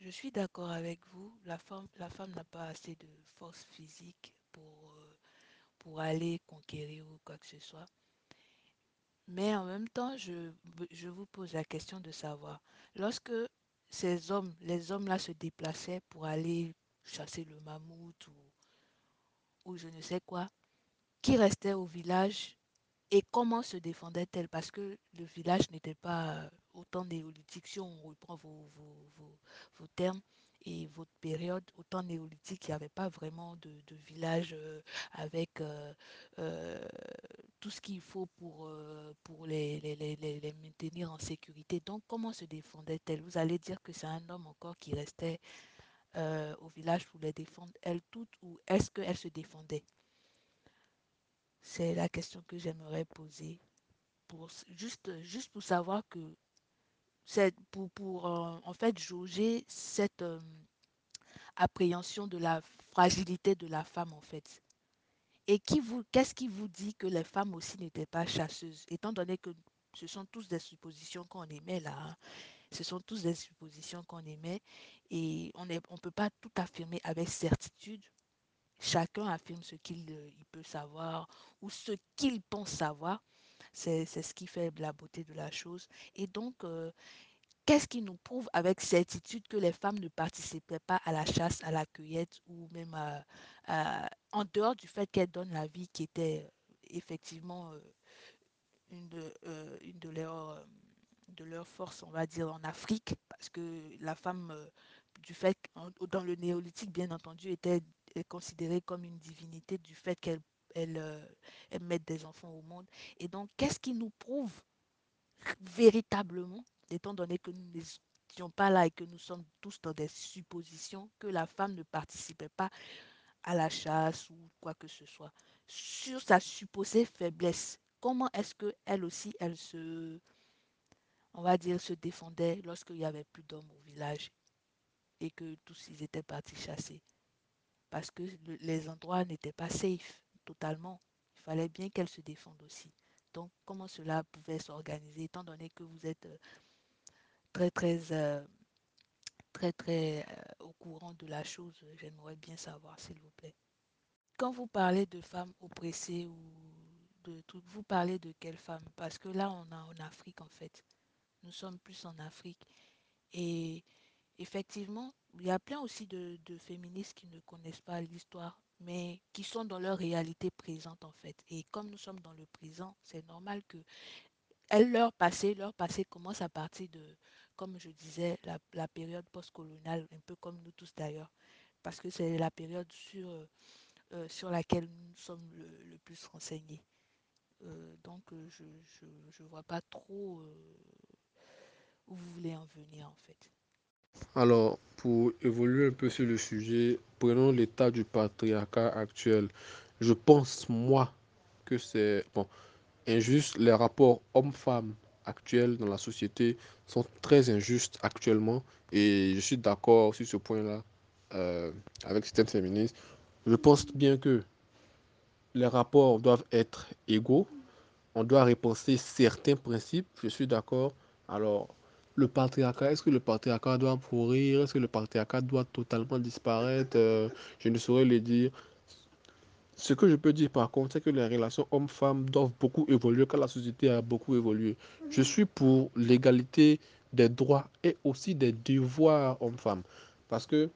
[SPEAKER 3] Je suis d'accord avec vous. La femme, la femme n'a pas assez de force physique pour, euh, aller conquérir ou quoi que ce soit. Mais en même temps, je, vous pose la question de savoir, lorsque ces hommes, les hommes-là se déplaçaient pour aller chasser le mammouth ou, ou je ne sais quoi, qui restait au village et comment se défendait-elle Parce que le village n'était pas autant néolithique, si on reprend vos, termes et votre période, autant néolithique, il n'y avait pas vraiment de, village euh, avec euh, euh, tout ce qu'il faut pour, les, les, maintenir en sécurité. Donc, comment se défendait-elle Vous allez dire que c'est un homme encore qui restait au village pour les défendre, elle toutes, ou est-ce qu'elle se défendait C'est la question que j'aimerais poser, juste, pour savoir que pour, euh, en fait jauger cette euh, appréhension de la fragilité de la femme en fait. Et qui vous, qu'est-ce qui vous dit que les femmes aussi n'étaient pas chasseuses, étant donné que ce sont tous des suppositions qu'on émet là. Hein. Ce sont tous des suppositions qu'on émet et on ne peut pas tout affirmer avec certitude. Chacun affirme ce qu'il euh, peut savoir ou ce qu'il pense savoir. C'est ce qui fait la beauté de la chose. Et donc, euh, Qu'est-ce qui nous prouve avec certitude que les femmes ne participaient pas à la chasse, à la cueillette ou même en dehors du fait qu'elles donnent la vie qui était euh, effectivement une, de, une de, leurs, de leurs forces, on va dire, en Afrique, parce que la femme, du fait, dans le néolithique, bien entendu, était considérée comme une divinité du fait qu'elle elle, elle mette des enfants au monde. Et donc, qu'est-ce qui nous prouve véritablement étant donné que nous n'étions pas là et que nous sommes tous dans des suppositions, que la femme ne participait pas à la chasse ou quoi que ce soit. Sur sa supposée faiblesse, comment est-ce qu'elle aussi, elle se, on va dire, se défendait lorsqu'il n'y avait plus d'hommes au village et que tous ils étaient partis chasser? Parce que le, les endroits n'étaient pas safe totalement. Il fallait bien qu'elle se défende aussi. Donc, comment cela pouvait s'organiser, étant donné que vous êtes très, très, euh, très, très euh, au courant de la chose. J'aimerais bien savoir, s'il vous plaît. Quand vous parlez de femmes oppressées ou de trucs, vous parlez de quelles femmes? Parce que là, on est en Afrique, en fait. Nous sommes plus en Afrique. Et effectivement, il y a plein aussi de, féministes qui ne connaissent pas l'histoire, mais qui sont dans leur réalité présente, en fait. Et comme nous sommes dans le présent, c'est normal que elles, leur passé, leur passé commence à partir de, comme je disais, la, période postcoloniale, un peu comme nous tous d'ailleurs, parce que c'est la période sur, euh, sur laquelle nous sommes le, plus renseignés. Euh, donc, euh, je ne vois pas trop où vous voulez en venir en fait.
[SPEAKER 2] Alors, pour évoluer un peu sur le sujet, prenons l'état du patriarcat actuel. Je pense, moi, que c'est... Injuste. Les rapports hommes-femmes actuels dans la société sont très injustes actuellement. Et je suis d'accord sur ce point-là euh, avec certaines féministes. Je pense bien que les rapports doivent être égaux. On doit repenser certains principes, je suis d'accord. Alors, le patriarcat, est-ce que le patriarcat doit pourrir Est-ce que le patriarcat doit totalement disparaître? Euh, Je ne saurais le dire. Ce que je peux dire par contre, c'est que les relations hommes-femmes doivent beaucoup évoluer car la société a beaucoup évolué. Je suis pour l'égalité des droits et aussi des devoirs hommes-femmes. Parce que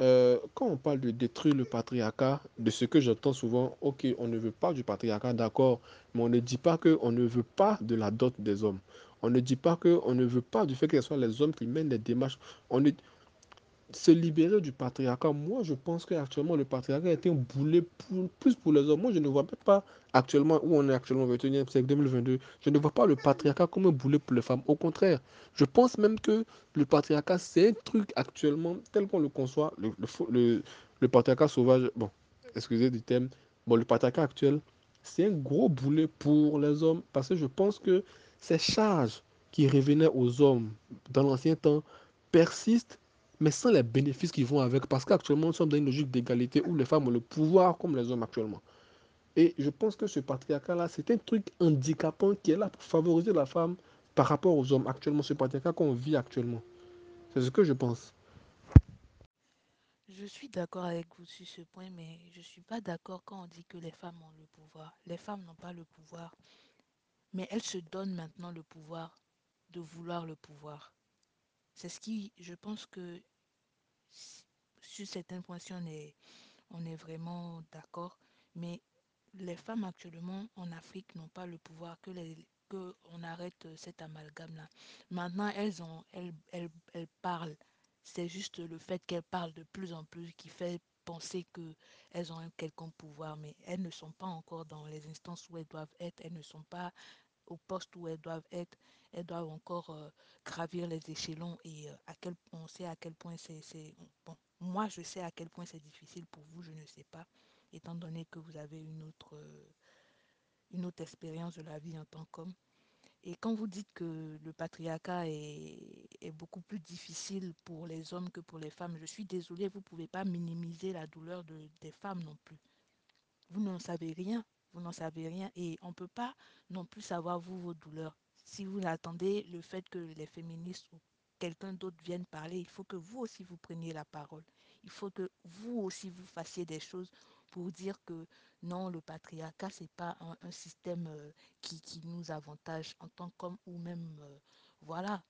[SPEAKER 2] euh, quand on parle de détruire le patriarcat, de ce que j'entends souvent, ok, on ne veut pas du patriarcat, d'accord, mais on ne dit pas qu'on ne veut pas de la dot des hommes. On ne dit pas qu'on ne veut pas du fait que ce soit les hommes qui mènent les démarches. On est, se libérer du patriarcat, moi je pense qu'actuellement le patriarcat est un boulet plus pour les hommes. Moi je ne vois pas actuellement où on est actuellement, 21e siècle 2022, je ne vois pas le patriarcat comme un boulet pour les femmes. Au contraire, je pense même que le patriarcat c'est un truc actuellement tel qu'on le conçoit, le, le, patriarcat sauvage, bon, excusez du thème, bon le patriarcat actuel, c'est un gros boulet pour les hommes parce que je pense que ces charges qui revenaient aux hommes dans l'ancien temps persistent mais sans les bénéfices qui vont avec, parce qu'actuellement, nous sommes dans une logique d'égalité où les femmes ont le pouvoir comme les hommes actuellement. Et je pense que ce patriarcat-là, c'est un truc handicapant qui est là pour favoriser la femme par rapport aux hommes actuellement, ce patriarcat qu'on vit actuellement. C'est ce que je pense.
[SPEAKER 3] Je suis d'accord avec vous sur ce point, mais je ne suis pas d'accord quand on dit que les femmes ont le pouvoir. Les femmes n'ont pas le pouvoir, mais elles se donnent maintenant le pouvoir de vouloir le pouvoir. C'est ce qui, je pense que sur certains points, on est, on est vraiment d'accord. Mais les femmes actuellement en Afrique n'ont pas le pouvoir que arrête cet amalgame-là. Maintenant, elles, ont, elles, elles, elles parlent. C'est juste le fait qu'elles parlent de plus en plus qui fait penser qu'elles ont un quelconque pouvoir, mais elles ne sont pas encore dans les instances où elles doivent être, elles ne sont pas au poste où elles doivent être, elles doivent encore euh, gravir les échelons et euh, à quel, on sait à quel point c'est... Bon, moi, je sais à quel point c'est difficile pour vous, je ne sais pas, étant donné que vous avez une autre, euh, une autre expérience de la vie en tant qu'homme. Et quand vous dites que le patriarcat est, est, beaucoup plus difficile pour les hommes que pour les femmes, je suis désolée, vous ne pouvez pas minimiser la douleur de, des femmes non plus. Vous n'en savez rien, vous n'en savez rien et on ne peut pas non plus savoir vous vos douleurs. Si vous attendez le fait que les féministes ou quelqu'un d'autre vienne parler, il faut que vous aussi vous preniez la parole. Il faut que vous aussi vous fassiez des choses pour dire que non, le patriarcat, ce n'est pas un, système euh, qui, qui, nous avantage en tant qu'homme ou même, euh, voilà.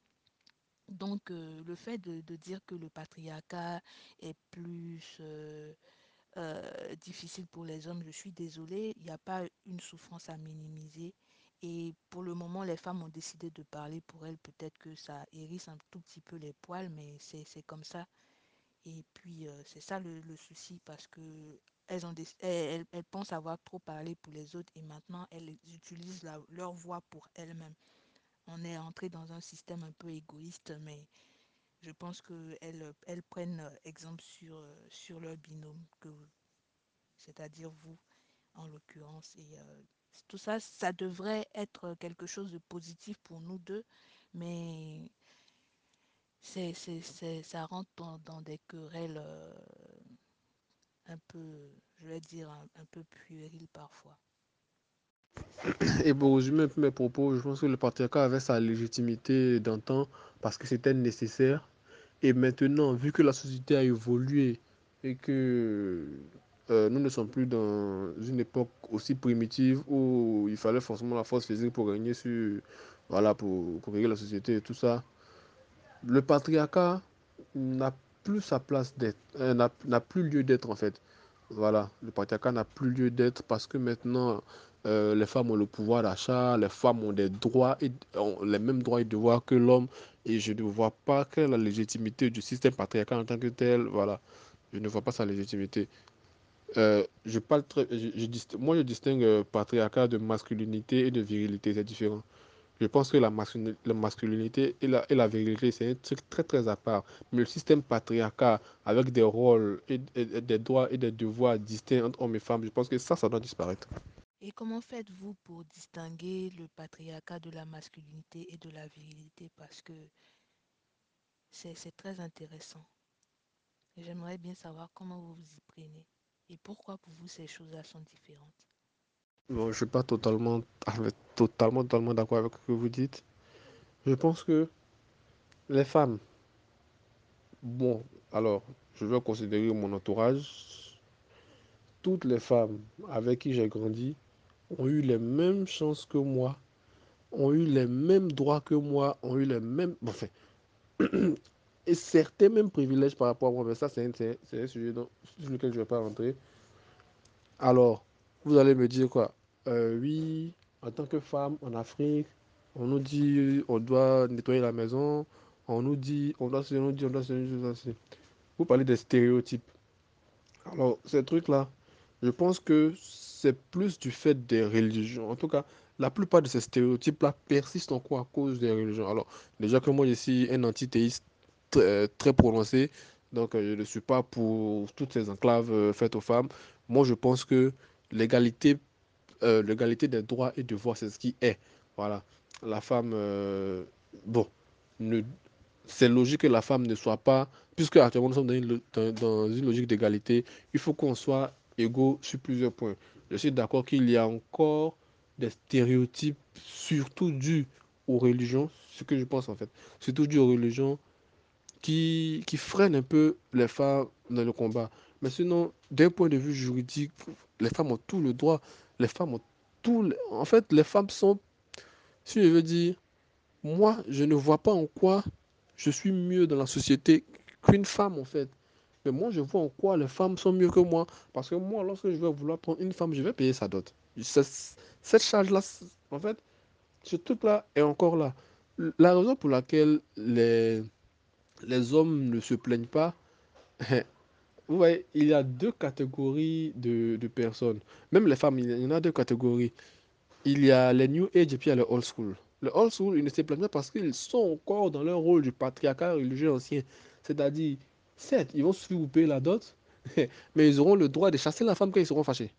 [SPEAKER 3] Donc, euh, le fait de, de, dire que le patriarcat est plus euh, difficile pour les hommes, je suis désolée, il n'y a pas une souffrance à minimiser. Et pour le moment, les femmes ont décidé de parler pour elles. Peut-être que ça hérisse un tout petit peu les poils, mais c'est comme ça. Et puis, euh, c'est ça le, souci parce que elles, ont des, elles, pensent avoir trop parlé pour les autres et maintenant elles utilisent leur voix pour elles-mêmes. On est entré dans un système un peu égoïste, mais je pense qu'elles elles prennent exemple sur, sur leur binôme, c'est-à-dire vous en l'occurrence. Et euh, tout ça, ça devrait être quelque chose de positif pour nous deux, mais ça rentre dans, des querelles euh, un peu, je vais dire, un peu puériles parfois.
[SPEAKER 2] Et pour résumer un peu mes propos, je pense que le patriarcat avait sa légitimité d'antan parce que c'était nécessaire. Et maintenant, vu que la société a évolué et que euh, nous ne sommes plus dans une époque aussi primitive où il fallait forcément la force physique pour régner sur, voilà, pour, pour régler la société et tout ça, le patriarcat n'a plus sa place d'être, euh, n'a plus lieu d'être en fait. Voilà, le patriarcat n'a plus lieu d'être parce que maintenant, euh, les femmes ont le pouvoir d'achat, les femmes ont des droits, et, les mêmes droits et devoirs que l'homme, et je ne vois pas quelle la légitimité du système patriarcal en tant que tel. Voilà, je ne vois pas sa légitimité. Euh, je parle très, moi, je distingue euh, patriarcat de masculinité et de virilité, c'est différent. Je pense que la, masculinité, et la, et la virilité, c'est un truc très très à part. Mais le système patriarcal, avec des rôles et, des droits et des devoirs distincts entre hommes et femmes, je pense que ça, ça doit disparaître.
[SPEAKER 3] Et comment faites-vous pour distinguer le patriarcat de la masculinité et de la virilité? Parce que c'est très intéressant. J'aimerais bien savoir comment vous vous y prenez Et pourquoi pour vous ces choses-là sont différentes
[SPEAKER 2] Bon, je ne suis pas totalement, totalement, totalement d'accord avec ce que vous dites. Je pense que les femmes, bon, alors, je vais considérer mon entourage. Toutes les femmes avec qui j'ai grandi ont eu les mêmes chances que moi, ont eu les mêmes droits que moi, ont eu les mêmes... Enfin, [CLEARS THROAT] et certains mêmes privilèges par rapport à moi. Mais ça, c'est un, sujet sur lequel je ne vais pas rentrer. Alors, vous allez me dire quoi? Euh, Oui, en tant que femme en Afrique, on nous dit on doit nettoyer la maison, on nous dit on doit se on doit se Vous parlez des stéréotypes. Alors, ces trucs-là, je pense que c'est plus du fait des religions. En tout cas, la plupart de ces stéréotypes-là persistent encore à cause des religions. Alors, déjà que moi, je suis un antithéiste très, très prononcé, donc euh, je ne suis pas pour toutes ces enclaves euh, faites aux femmes. Moi, je pense que l'égalité euh, l'égalité des droits et devoirs, c'est ce qui est. Voilà. La femme, bon, c'est logique que la femme ne soit pas, puisque actuellement nous sommes dans une logique d'égalité, il faut qu'on soit égaux sur plusieurs points. Je suis d'accord qu'il y a encore des stéréotypes, surtout dus aux religions, ce que je pense en fait, surtout dus aux religions qui, qui freinent un peu les femmes dans le combat. Mais sinon, d'un point de vue juridique, les femmes ont tout le droit, les femmes ont tout... En fait, les femmes sont, si je veux dire, moi, je ne vois pas en quoi je suis mieux dans la société qu'une femme en fait. Mais moi, je vois en quoi les femmes sont mieux que moi. Parce que moi, lorsque je vais vouloir prendre une femme, je vais payer sa dot. Cette charge-là, en fait, ce truc-là est encore là. La raison pour laquelle les, les hommes ne se plaignent pas, [LAUGHS] vous voyez, il y a deux catégories de, de, personnes. Même les femmes, il y en a deux catégories. Il y a les New Age et puis il y a les Old School. Les Old School, ils ne se plaignent pas parce qu'ils sont encore dans leur rôle du patriarcat religieux ancien. C'est-à-dire, certes, ils vont vous payer la dot, mais ils auront le droit de chasser la femme quand ils seront fâchés.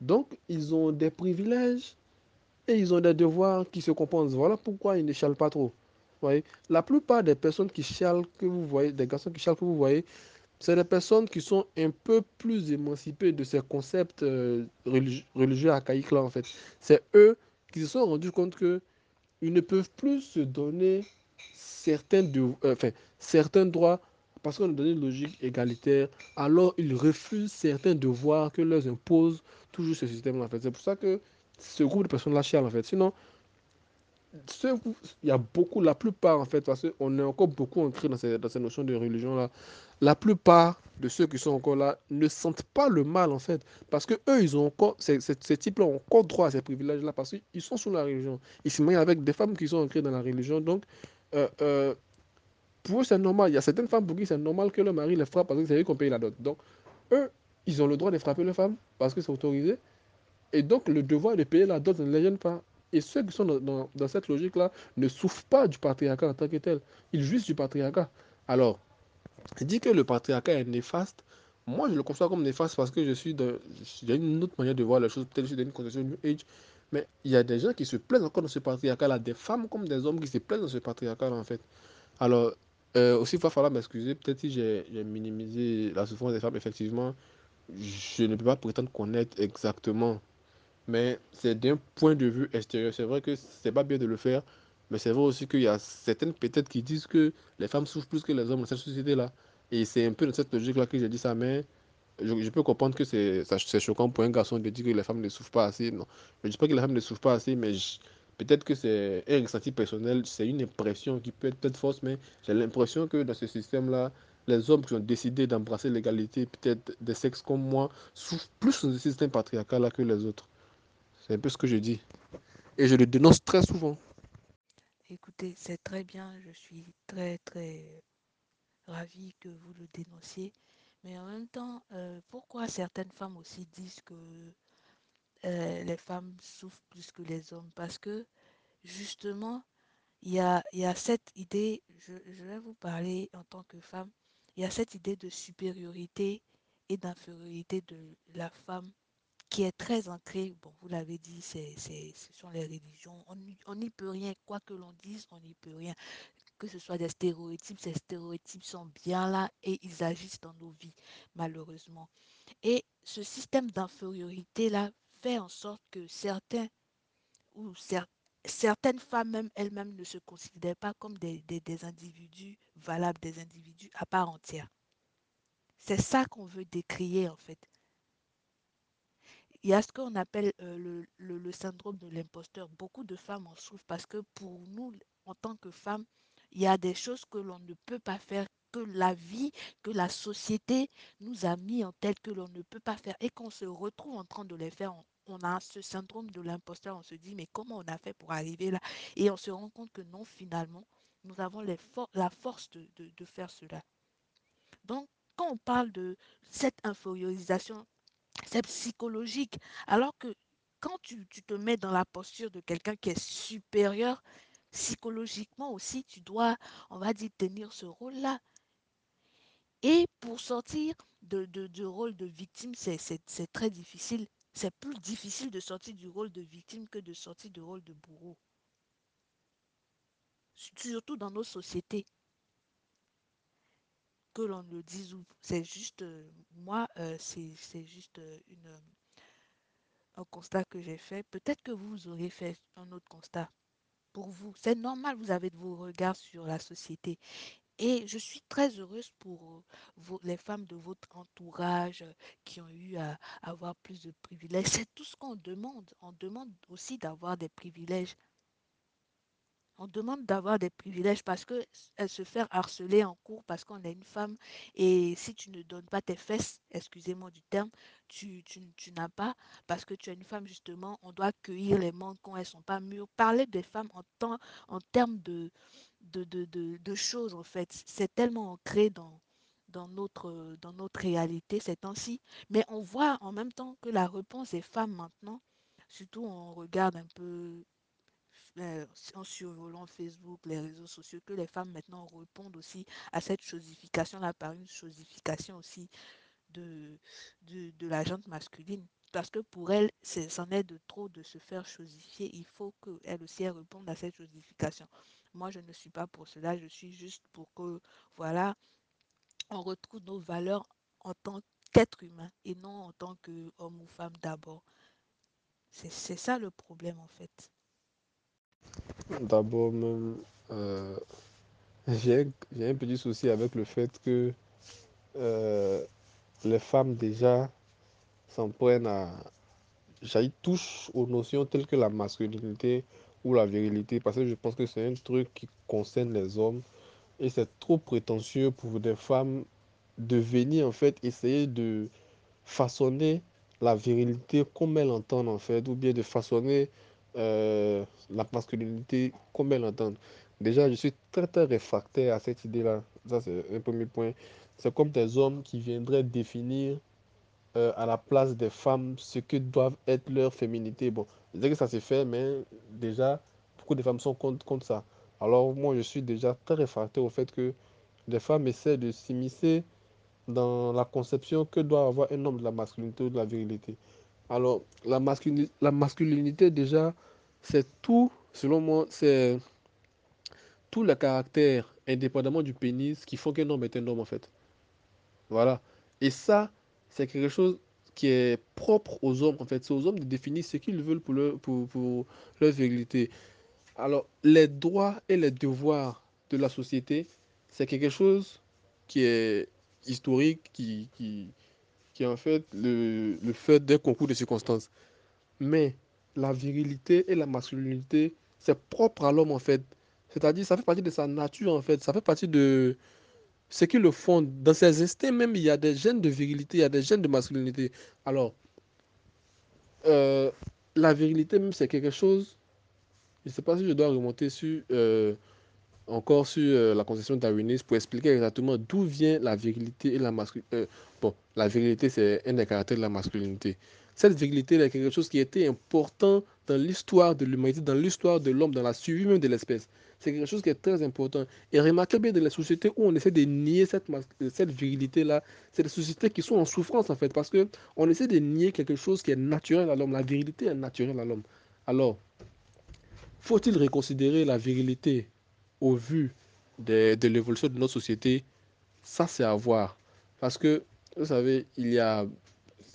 [SPEAKER 2] Donc, ils ont des privilèges et ils ont des devoirs qui se compensent. Voilà pourquoi ils ne chialent pas trop. Voyez? La plupart des personnes qui chialent que vous voyez, des garçons qui chialent que vous voyez, c'est des personnes qui sont un peu plus émancipées de ces concepts euh, religieux, archaïques là en fait. C'est eux qui se sont rendus compte que ils ne peuvent plus se donner certains, de, euh, enfin, certains droits parce qu'on a donné une logique égalitaire, alors ils refusent certains devoirs que leur impose toujours ce système-là. En fait. C'est pour ça que ce groupe de personnes-là chialent, en fait. Sinon, il y a beaucoup, la plupart, en fait, parce qu'on est encore beaucoup ancré dans ces, dans ces notions de religion-là, la plupart de ceux qui sont encore là ne sentent pas le mal, en fait. Parce que eux, ils ont encore, ces types-là ont encore droit à ces privilèges-là, parce qu'ils sont sous la religion. Ils se marient avec des femmes qui sont ancrées dans la religion. Donc, euh, euh, pour eux, c'est normal. Il y a certaines femmes pour qui c'est normal que le mari les frappe parce que c'est eux qui ont payé la dot. Donc, eux, ils ont le droit de frapper les femmes parce que c'est autorisé. Et donc, le devoir de payer la dot ne les gêne pas. Et ceux qui sont dans, cette logique-là ne souffrent pas du patriarcat en tant que tel. Ils jouissent du patriarcat. Alors, dit que le patriarcat est néfaste. Moi, je le conçois comme néfaste parce que je suis dans. Une autre manière de voir les choses. Peut-être que je suis dans une conception New Age. Mais il y a des gens qui se plaignent encore dans ce patriarcat-là. Des femmes comme des hommes qui se plaignent dans ce patriarcat-là, en fait. Alors, euh, aussi, il va falloir m'excuser. Peut-être si j'ai minimisé la souffrance des femmes, effectivement, je ne peux pas prétendre connaître exactement. Mais c'est d'un point de vue extérieur. C'est vrai que c'est pas bien de le faire. Mais c'est vrai aussi qu'il y a certaines peut-être qui disent que les femmes souffrent plus que les hommes dans cette société-là. Et c'est un peu dans cette logique-là que j'ai dit ça. Mais je, peux comprendre que c'est choquant pour un garçon de dire que les femmes ne souffrent pas assez. Non. Je ne dis pas que les femmes ne souffrent pas assez, mais je, Peut-être que c'est un ressenti personnel, c'est une impression qui peut être peut-être fausse, mais j'ai l'impression que dans ce système-là, les hommes qui ont décidé d'embrasser l'égalité, peut-être des sexes comme moi, souffrent plus dans ce système patriarcal-là que les autres. C'est un peu ce que je dis. Et je le dénonce très souvent.
[SPEAKER 3] Écoutez, c'est très bien, je suis très très ravie que vous le dénonciez. Mais en même temps, euh, pourquoi certaines femmes aussi disent que euh, les femmes souffrent plus que les hommes parce que justement, il y a, cette idée, je, vais vous parler en tant que femme, il y a cette idée de supériorité et d'infériorité de la femme qui est très ancrée, bon, vous l'avez dit, c'est, ce sont les religions, on n'y peut rien, quoi que l'on dise, on n'y peut rien. Que ce soit des stéréotypes, ces stéréotypes sont bien là et ils agissent dans nos vies, malheureusement. Et ce système d'infériorité-là fait en sorte que certains ou certaines femmes même elles-mêmes ne se considèrent pas comme des, individus valables, des individus à part entière. C'est ça qu'on veut décrier en fait. Il y a ce qu'on appelle euh, le, syndrome de l'imposteur. Beaucoup de femmes en souffrent parce que pour nous, en tant que femmes, il y a des choses que l'on ne peut pas faire, que la vie, que la société nous a mis en tête que l'on ne peut pas faire et qu'on se retrouve en train de les faire. On, a ce syndrome de l'imposteur, on se dit mais comment on a fait pour arriver là? Et on se rend compte que non, finalement, nous avons la force de, de faire cela. Donc, quand on parle de cette infériorisation c'est psychologique. Alors que quand tu, te mets dans la posture de quelqu'un qui est supérieur, psychologiquement aussi, tu dois, on va dire, tenir ce rôle-là. Et pour sortir de, du rôle de victime, c'est très difficile. C'est plus difficile de sortir du rôle de victime que de sortir du rôle de bourreau. Surtout dans nos sociétés. Que l'on le dise ou c'est juste euh, moi euh, c'est juste euh, un constat que j'ai fait. Peut-être que vous aurez fait un autre constat pour vous. C'est normal vous avez vos regards sur la société et je suis très heureuse pour les femmes de votre entourage qui ont eu à avoir plus de privilèges. C'est tout ce qu'on demande. On demande aussi d'avoir des privilèges. On demande d'avoir des privilèges parce qu'elle se fait harceler en cours parce qu'on est une femme et si tu ne donnes pas tes fesses, excusez-moi du terme, tu, n'as pas parce que tu es une femme justement, on doit cueillir les manques quand elles ne sont pas mûres. Parler des femmes en, temps, en termes de, de, choses en fait, c'est tellement ancré dans, notre, réalité ces temps-ci. Mais on voit en même temps que la réponse des femmes maintenant, surtout on regarde un peu euh, en survolant Facebook, les réseaux sociaux, que les femmes maintenant répondent aussi à cette chosification-là par une chosification aussi de, de, la jante masculine. Parce que pour elle, c'en est de trop de se faire chosifier. Il faut qu'elle aussi réponde à cette chosification. Moi, je ne suis pas pour cela. Je suis juste pour que, voilà, on retrouve nos valeurs en tant qu'être humain et non en tant qu'homme ou femme d'abord. C'est ça le problème en fait.
[SPEAKER 2] D'abord même, euh, j'ai un petit souci avec le fait que euh, les femmes déjà s'en prennent à... Touche aux notions telles que la masculinité ou la virilité, parce que je pense que c'est un truc qui concerne les hommes et c'est trop prétentieux pour des femmes de venir en fait essayer de façonner la virilité comme elles l'entendent en fait, ou bien de façonner euh, la masculinité comme elles l'entendent. Déjà, je suis très très réfractaire à cette idée-là. Ça, c'est un premier point. C'est comme des hommes qui viendraient définir euh, à la place des femmes ce que doivent être leur féminité. Bon, je sais que ça s'est fait, mais déjà, beaucoup de femmes sont contre, contre ça? Alors moi, je suis déjà très réfractaire au fait que les femmes essaient de s'immiscer dans la conception que doit avoir un homme de la masculinité ou de la virilité. Alors, la, masculinité, la masculinité, déjà, c'est tout, selon moi, c'est tout le caractère, indépendamment du pénis, qui font qu'un homme est un homme, en fait. Voilà. Et ça, c'est quelque chose qui est propre aux hommes, en fait. C'est aux hommes de définir ce qu'ils veulent pour leur, pour, pour leur virilité. Alors, les droits et les devoirs de la société, c'est quelque chose qui est historique, qui, qui, qui est en fait le, le fait d'un concours de circonstances. Mais la virilité et la masculinité, c'est propre à l'homme en fait. C'est-à-dire, ça fait partie de sa nature en fait. Ça fait partie de ce qui le font. Dans ses instincts même, il y a des gènes de virilité, il y a des gènes de masculinité. Alors, euh, la virilité même, c'est quelque chose. Je ne sais pas si je dois remonter sur euh, encore sur euh, la conception darwiniste pour expliquer exactement d'où vient la virilité et la masculinité. Bon, la virilité, c'est un des caractères de la masculinité. Cette virilité est quelque chose qui était important dans l'histoire de l'humanité, dans l'histoire de l'homme, dans la survie même de l'espèce. C'est quelque chose qui est très important. Et remarquez bien dans les sociétés où on essaie de nier cette, cette virilité-là, c'est des sociétés qui sont en souffrance en fait, parce qu'on essaie de nier quelque chose qui est naturel à l'homme. La virilité est naturelle à l'homme. Alors, faut-il reconsidérer la virilité au vu de, de l'évolution de notre société, ça c'est à voir. Parce que, vous savez, il y a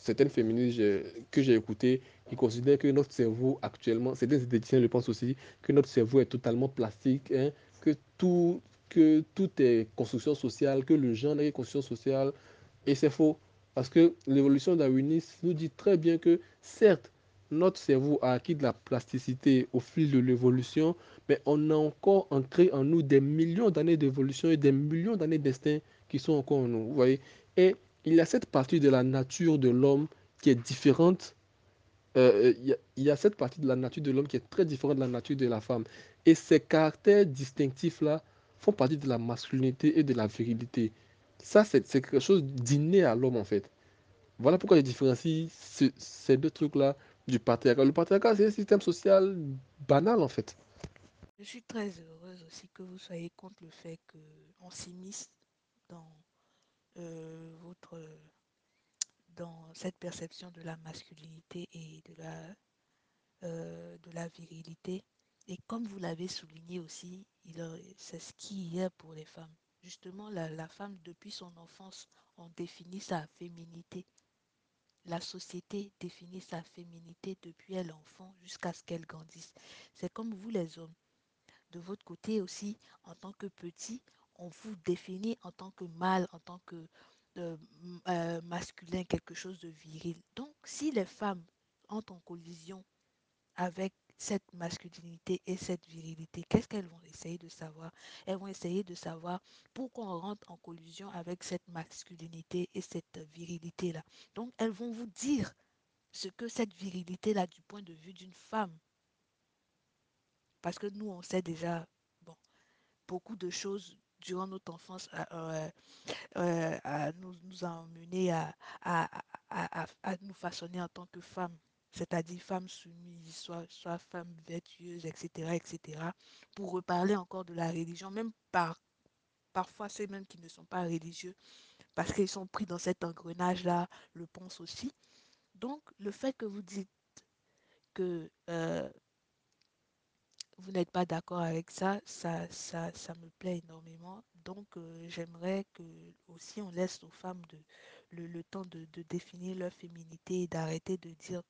[SPEAKER 2] certaines féministes que j'ai écoutées, ils considèrent que notre cerveau actuellement, certains étudiants le pensent aussi, que notre cerveau est totalement plastique, hein, que, tout, que tout est construction sociale, que le genre est construction sociale. Et c'est faux. Parce que l'évolution darwiniste nous dit très bien que, certes, notre cerveau a acquis de la plasticité au fil de l'évolution, mais on a encore ancré en nous des millions d'années d'évolution et des millions d'années d'instinct qui sont encore en nous. Vous voyez Et il y a cette partie de la nature de l'homme qui est différente. Euh, il, y a, cette partie de la nature de l'homme qui est très différente de la nature de la femme. Et ces caractères distinctifs-là font partie de la masculinité et de la virilité. Ça, c'est quelque chose d'inné à l'homme, en fait. Voilà pourquoi je différencie ces deux trucs-là du patriarcat. Le patriarcat, c'est un système social banal, en fait.
[SPEAKER 3] Je suis très heureuse aussi que vous soyez contre le fait qu'on s'immisce dans euh, votre dans cette perception de la masculinité et de la euh, de la virilité. Et comme vous l'avez souligné aussi c'est ce qui est pour les femmes. Justement la, la femme depuis son enfance on définit sa féminité. La société définit sa féminité depuis elle enfant jusqu'à ce qu'elle grandisse. C'est comme vous les hommes. De votre côté aussi en tant que petit on vous définit en tant que mâle en tant que euh, masculin, quelque chose de viril. Donc, si les femmes entrent en collision avec cette masculinité et cette virilité, qu'est-ce qu'elles vont essayer de savoir? Elles vont essayer de savoir pourquoi on rentre en collision avec cette masculinité et cette virilité-là. Donc, elles vont vous dire ce que cette virilité-là, du point de vue d'une femme, parce que nous, on sait déjà, beaucoup de choses durant notre enfance euh, euh, nous, a mené à, à, nous façonner en tant que femmes, c'est-à-dire femmes soumises, soit, soit femmes vertueuses, etc., etc., pour reparler encore de la religion, même par, parfois ceux même qui ne sont pas religieux, parce qu'ils sont pris dans cet engrenage-là, le pensent aussi. Donc, le fait que vous dites que euh, vous n'êtes pas d'accord avec ça, ça, ça, ça me plaît énormément. Donc, euh, j'aimerais que aussi on laisse aux femmes le, le temps de, de, définir leur féminité et d'arrêter de dire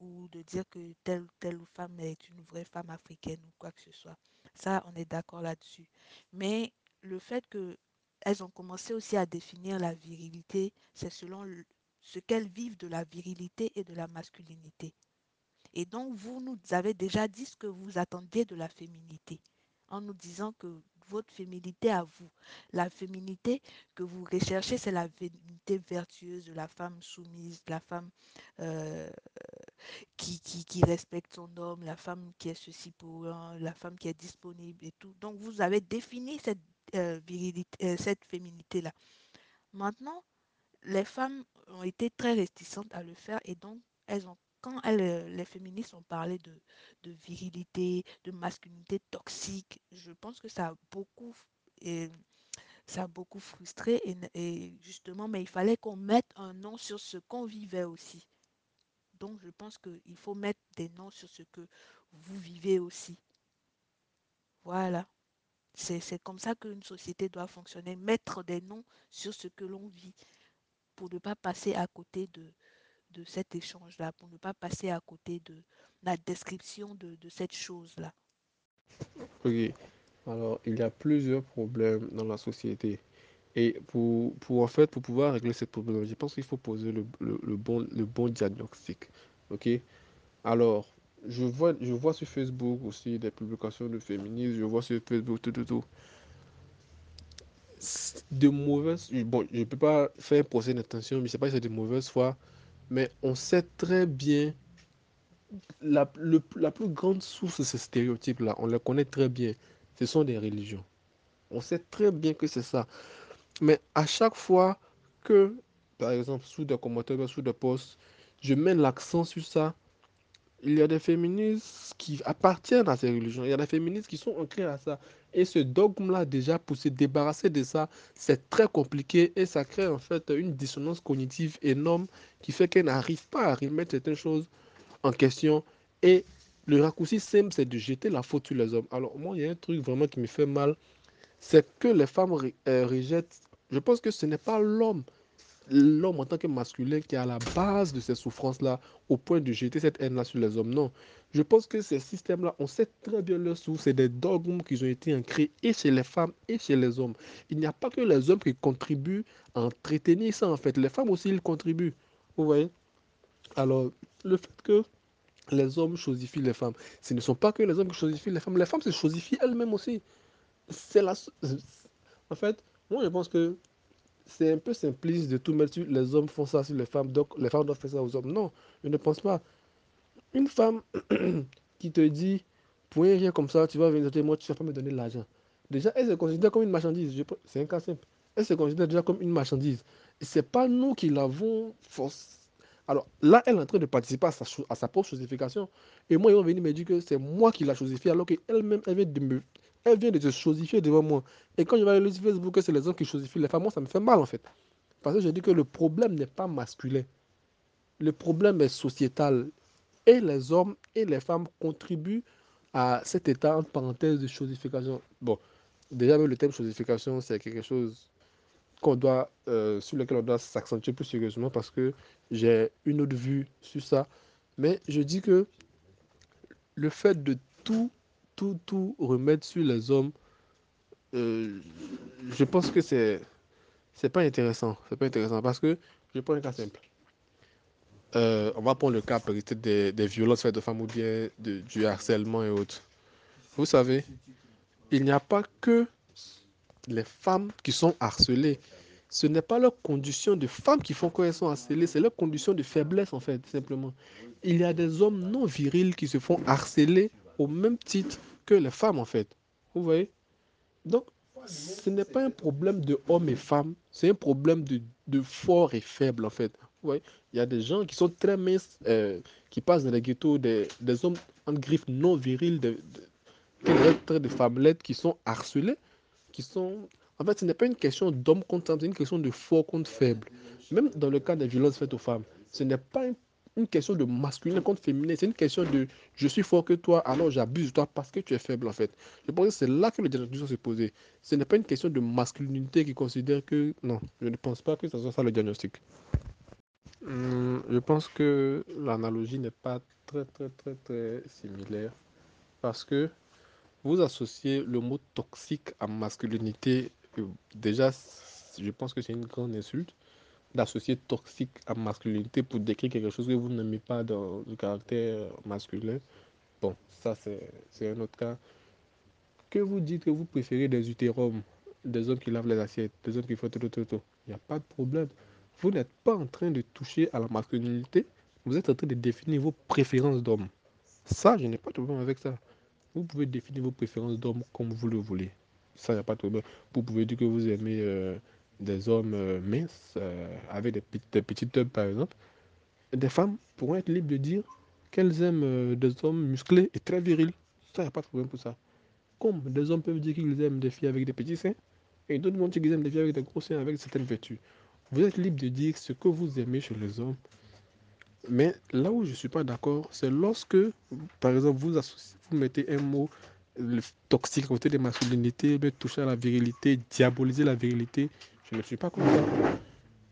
[SPEAKER 3] ou de dire que telle ou telle femme est une vraie femme africaine ou quoi que ce soit. Ça, on est d'accord là-dessus. Mais le fait que elles ont commencé aussi à définir la virilité, c'est selon ce qu'elles vivent de la virilité et de la masculinité. Et donc, vous nous avez déjà dit ce que vous attendiez de la féminité, en nous disant que votre féminité à vous, la féminité que vous recherchez, c'est la féminité vertueuse de la femme soumise, la femme euh, qui, qui, respecte son homme, la femme qui est ceci pour un, la femme qui est disponible et tout. Donc, vous avez défini cette, euh, virilité, euh, cette féminité-là. Maintenant, les femmes ont été très réticentes à le faire et donc elles ont quand euh, les féministes ont parlé de, virilité, de masculinité toxique, je pense que ça a beaucoup, ça a beaucoup frustré et, justement, mais il fallait qu'on mette un nom sur ce qu'on vivait aussi. Donc je pense qu'il faut mettre des noms sur ce que vous vivez aussi. Voilà. C'est comme ça qu'une société doit fonctionner. Mettre des noms sur ce que l'on vit pour ne pas passer à côté de, de cet échange-là, pour ne pas passer à côté de la description de, de cette chose-là?
[SPEAKER 2] Ok. Alors, il y a plusieurs problèmes dans la société. Et pour, pour, en fait, pour pouvoir régler ces problèmes, je pense qu'il faut poser le, le, bon, le bon diagnostic. OK? Alors, je vois, je vois sur Facebook aussi des publications de féministes, je vois sur Facebook tout, tout, tout. De mauvaises... Bon, je ne peux pas faire un procès d'intention, mais je ne sais pas si c'est de mauvaise foi mais on sait très bien la, la plus grande source de ces stéréotypes-là, on les connaît très bien. Ce sont des religions. On sait très bien que c'est ça. Mais à chaque fois que, par exemple, sous des commentaires, sous des posts, je mets l'accent sur ça, il y a des féministes qui appartiennent à ces religions. Il y a des féministes qui sont ancrés à ça. Et ce dogme-là, déjà, pour se débarrasser de ça, c'est très compliqué et ça crée en fait une dissonance cognitive énorme qui fait qu'elle n'arrive pas à remettre certaines choses en question. Et le raccourci simple, c'est de jeter la faute sur les hommes. Alors, moi, il y a un truc vraiment qui me fait mal, c'est que les femmes euh, rejettent. Je pense que ce n'est pas l'homme l'homme en tant que masculin qui est à la base de ces souffrances-là, au point de jeter cette haine-là sur les hommes. Non. Je pense que ces systèmes-là, on sait très bien leur source. C'est des dogmes qui ont été ancrés et chez les femmes et chez les hommes. Il n'y a pas que les hommes qui contribuent à entretenir ça, en fait. Les femmes aussi, ils contribuent. Vous voyez? Alors, le fait que les hommes chosifient les femmes, ce ne sont pas que les hommes qui chosifient les femmes. Les femmes se chosifient elles-mêmes aussi. C'est la... En fait, moi, je pense que c'est un peu simpliste de tout mettre sur les hommes font ça sur les femmes, donc les femmes doivent faire ça aux hommes. Non, je ne pense pas. Une femme [CLEARS THROAT] qui te dit, pour rien comme ça, tu vas venir, moi, tu ne vas pas me donner l'argent. Déjà, elle se considère comme une marchandise. C'est un cas simple. Elle se considère déjà comme une marchandise. Ce n'est pas nous qui l'avons forcé. Alors là, elle est en train de participer à sa, propre chosification. Et moi, ils vont venir me dire que c'est moi qui l'a chosifié, alors qu'elle-même, elle vient de me elle vient de se chosifier devant moi. Et quand je vais aller sur Facebook, c'est les hommes qui chosifient les femmes, moi, ça me fait mal en fait. Parce que je dis que le problème n'est pas masculin. Le problème est sociétal. Et les hommes et les femmes contribuent à cet état, entre parenthèses, de chosification. Bon, déjà, le thème chosification, c'est quelque chose qu'on doit, euh, sur lequel on doit s'accentuer plus sérieusement parce que j'ai une autre vue sur ça. Mais je dis que le fait de tout tout, remettre sur les hommes, euh, je pense que c'est c'est pas intéressant. C'est pas intéressant parce que je prends un cas simple. Euh, on va prendre le cas des, des violences faites aux femmes ou bien du harcèlement et autres. Vous savez, il n'y a pas que les femmes qui sont harcelées. Ce n'est pas leur condition de femmes qui font qu'elles sont harcelées, c'est leur condition de faiblesse en fait, simplement. Il y a des hommes non virils qui se font harceler au même titre que les femmes, en fait. Vous voyez? Donc, ce n'est pas un problème de hommes et femmes, c'est un problème de, de fort et faible, en fait. Vous voyez? Il y a des gens qui sont très minces, euh, qui passent dans les ghettos, des, des hommes en griffe non virils, des, de, de femmelettes qui sont harcelés, qui sont... En fait, ce n'est pas une question d'homme contre femme, c'est une question de fort contre faible. Même dans le cas des violences faites aux femmes, ce n'est pas un une question de masculin contre féminin. C'est une question de je suis fort que toi, alors j'abuse de toi parce que tu es faible en fait. Je pense que c'est là que le diagnostic doit se poser. Ce n'est pas une question de masculinité qui considère que. Non, je ne pense pas que ce soit ça le diagnostic. Hum, je pense que l'analogie n'est pas très très très très similaire parce que vous associez le mot toxique à masculinité. Déjà, je pense que c'est une grande insulte d'associer toxique à masculinité pour décrire quelque chose que vous n'aimez pas dans le caractère masculin. Bon, ça c'est un autre cas. Que vous dites que vous préférez des utérums, des hommes qui lavent les assiettes, des hommes qui font tout, tout, tout. Il n'y a pas de problème. Vous n'êtes pas en train de toucher à la masculinité, vous êtes en train de définir vos préférences d'homme. Ça, je n'ai pas de problème avec ça. Vous pouvez définir vos préférences d'homme comme vous le voulez. Ça, il n'y a pas de problème. Vous pouvez dire que vous aimez euh, des hommes euh, minces, euh, avec des, des petites tubs par exemple, des femmes pourront être libres de dire qu'elles aiment euh, des hommes musclés et très virils. Ça, il n'y a pas de problème pour ça. Comme des hommes peuvent dire qu'ils aiment des filles avec des petits seins, et d'autres vont dire qu'ils aiment des filles avec des gros seins avec certaines vertus. Vous êtes libre de dire ce que vous aimez chez les hommes. Mais là où je ne suis pas d'accord, c'est lorsque, par exemple, vous, vous mettez un mot le toxique côté des masculinités, toucher à la virilité, diaboliser la virilité, je ne suis pas contre ça.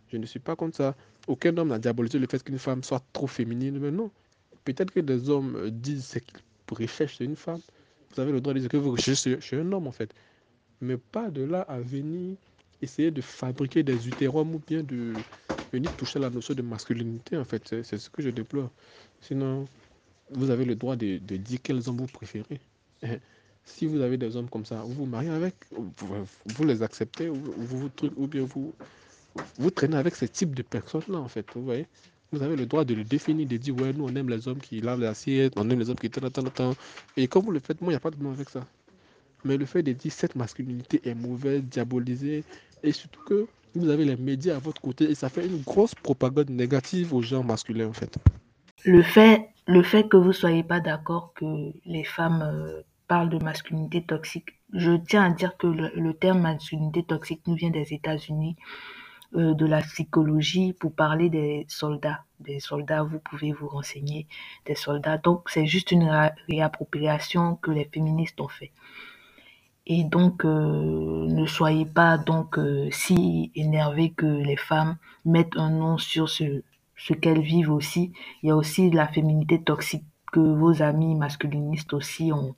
[SPEAKER 2] Je ne suis pas contre ça. Aucun homme n'a diabolisé le fait qu'une femme soit trop féminine. Mais non. Peut-être que des hommes euh, disent ce qu'ils recherchent chez une femme. Vous avez le droit de dire que vous recherchez chez un homme, en fait. Mais pas de là à venir essayer de fabriquer des utérums ou bien de venir toucher la notion de masculinité, en fait. C'est ce que je déplore. Sinon, vous avez le droit de, de dire quels hommes vous préférez. [LAUGHS] Si vous avez des hommes comme ça, vous vous mariez avec, vous, les acceptez, ou, vous, ou bien vous, vous traînez avec ce type de personnes-là, en fait. Vous voyez Vous avez le droit de le définir, de dire, ouais, nous, on aime les hommes qui lavent les assiettes, on aime les hommes qui. Et quand vous le faites, moi, il n'y a pas de problème avec ça. Mais le fait de dire cette masculinité est mauvaise, diabolisée, et surtout que vous avez les médias à votre côté, et ça fait une grosse propagande négative aux gens masculins, en fait.
[SPEAKER 3] Le fait, le fait que vous soyez pas d'accord que les femmes euh, parle de masculinité toxique, je tiens à dire que le, terme masculinité toxique nous vient des États-Unis, euh, de la psychologie, pour parler des soldats. Des soldats, vous pouvez vous renseigner, des soldats. Donc, c'est juste une réappropriation que les féministes ont fait.
[SPEAKER 1] Et donc, euh, ne soyez pas donc euh, si énervés que les femmes mettent un nom sur ce, ce qu'elles vivent aussi. Il y a aussi la féminité toxique que vos amis masculinistes aussi ont,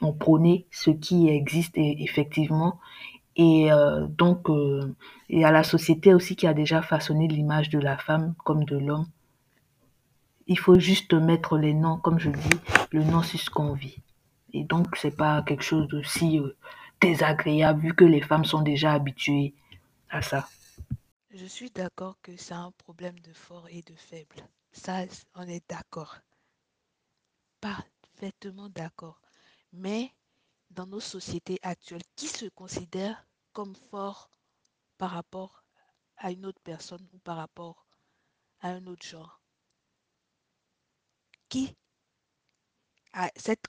[SPEAKER 1] ont prôné, ce qui existe effectivement. Et euh, donc, il y a la société aussi qui a déjà façonné l'image de la femme comme de l'homme. Il faut juste mettre les noms, comme je dis, le nom sur ce qu'on vit. Et donc, c'est pas quelque chose de si euh, désagréable vu que les femmes sont déjà habituées à ça.
[SPEAKER 3] Je suis d'accord que c'est un problème de fort et de faible. Ça, on est d'accord. Parfaitement d'accord. Mais dans nos sociétés actuelles, qui se considère comme fort par rapport à une autre personne ou par rapport à un autre genre? Qui a cette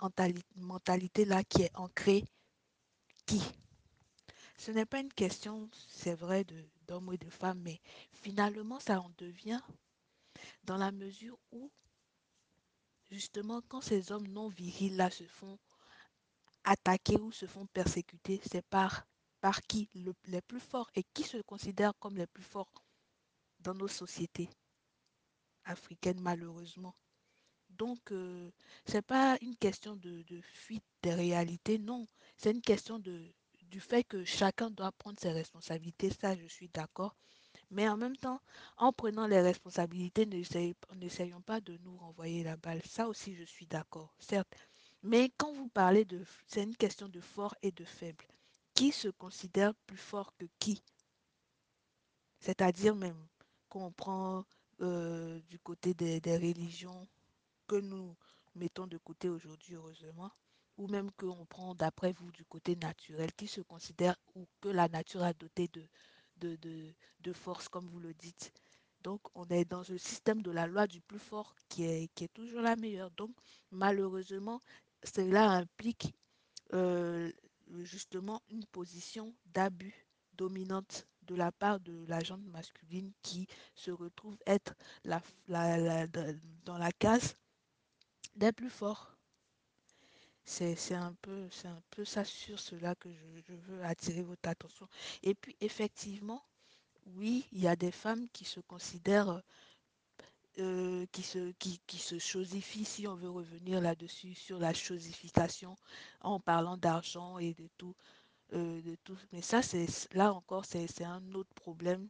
[SPEAKER 3] mentalité-là qui est ancrée? Qui? Ce n'est pas une question, c'est vrai, d'hommes et de femmes, mais finalement, ça en devient dans la mesure où, justement, quand ces hommes non virils-là se font attaquer ou se font persécuter, c'est par, qui le, les plus forts et qui se considèrent comme les plus forts dans nos sociétés africaines, malheureusement. Donc, euh, ce n'est pas une question de, de, fuite des réalités, non. C'est une question de, du fait que chacun doit prendre ses responsabilités, ça, je suis d'accord. Mais en même temps, en prenant les responsabilités, n'essayons pas de nous renvoyer la balle. Ça aussi, je suis d'accord, certes. Mais quand vous parlez de... C'est une question de fort et de faible. Qui se considère plus fort que qui? C'est-à-dire même qu'on prend euh, du côté des, religions que nous mettons de côté aujourd'hui, heureusement, ou même qu'on prend d'après vous du côté naturel, qui se considère ou que la nature a doté de, de, de, de force, comme vous le dites. Donc, on est dans le système de la loi du plus fort qui est, qui est toujours la meilleure. Donc, malheureusement, cela implique justement une position d'abus dominante de la part de la gente masculine qui se retrouve être dans la case des plus forts. C'est un, peu, un peu ça sur cela que je, veux attirer votre attention. Et puis effectivement, oui, il y a des femmes qui se considèrent euh, qui, se, qui, qui se chosifie, si on veut revenir là-dessus, sur la chosification, en parlant d'argent et de tout, euh, de tout. Mais ça, c'est là encore, c'est un autre problème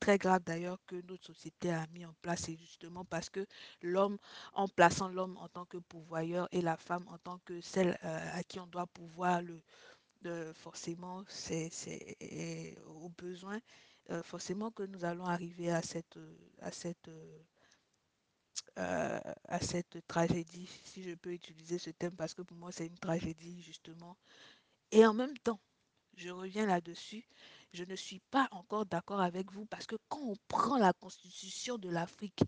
[SPEAKER 3] très grave d'ailleurs que notre société a mis en place et justement parce que l'homme en plaçant l'homme en tant que pourvoyeur et la femme en tant que celle euh, à qui on doit pouvoir le forcément c'est au besoin euh, forcément que nous allons arriver à cette à cette euh, tragédie, si je peux utiliser ce thème, parce que pour moi c'est une tragédie justement. Et en même temps, je reviens là-dessus, je ne suis pas encore d'accord avec vous, parce que quand on prend la constitution de l'Afrique,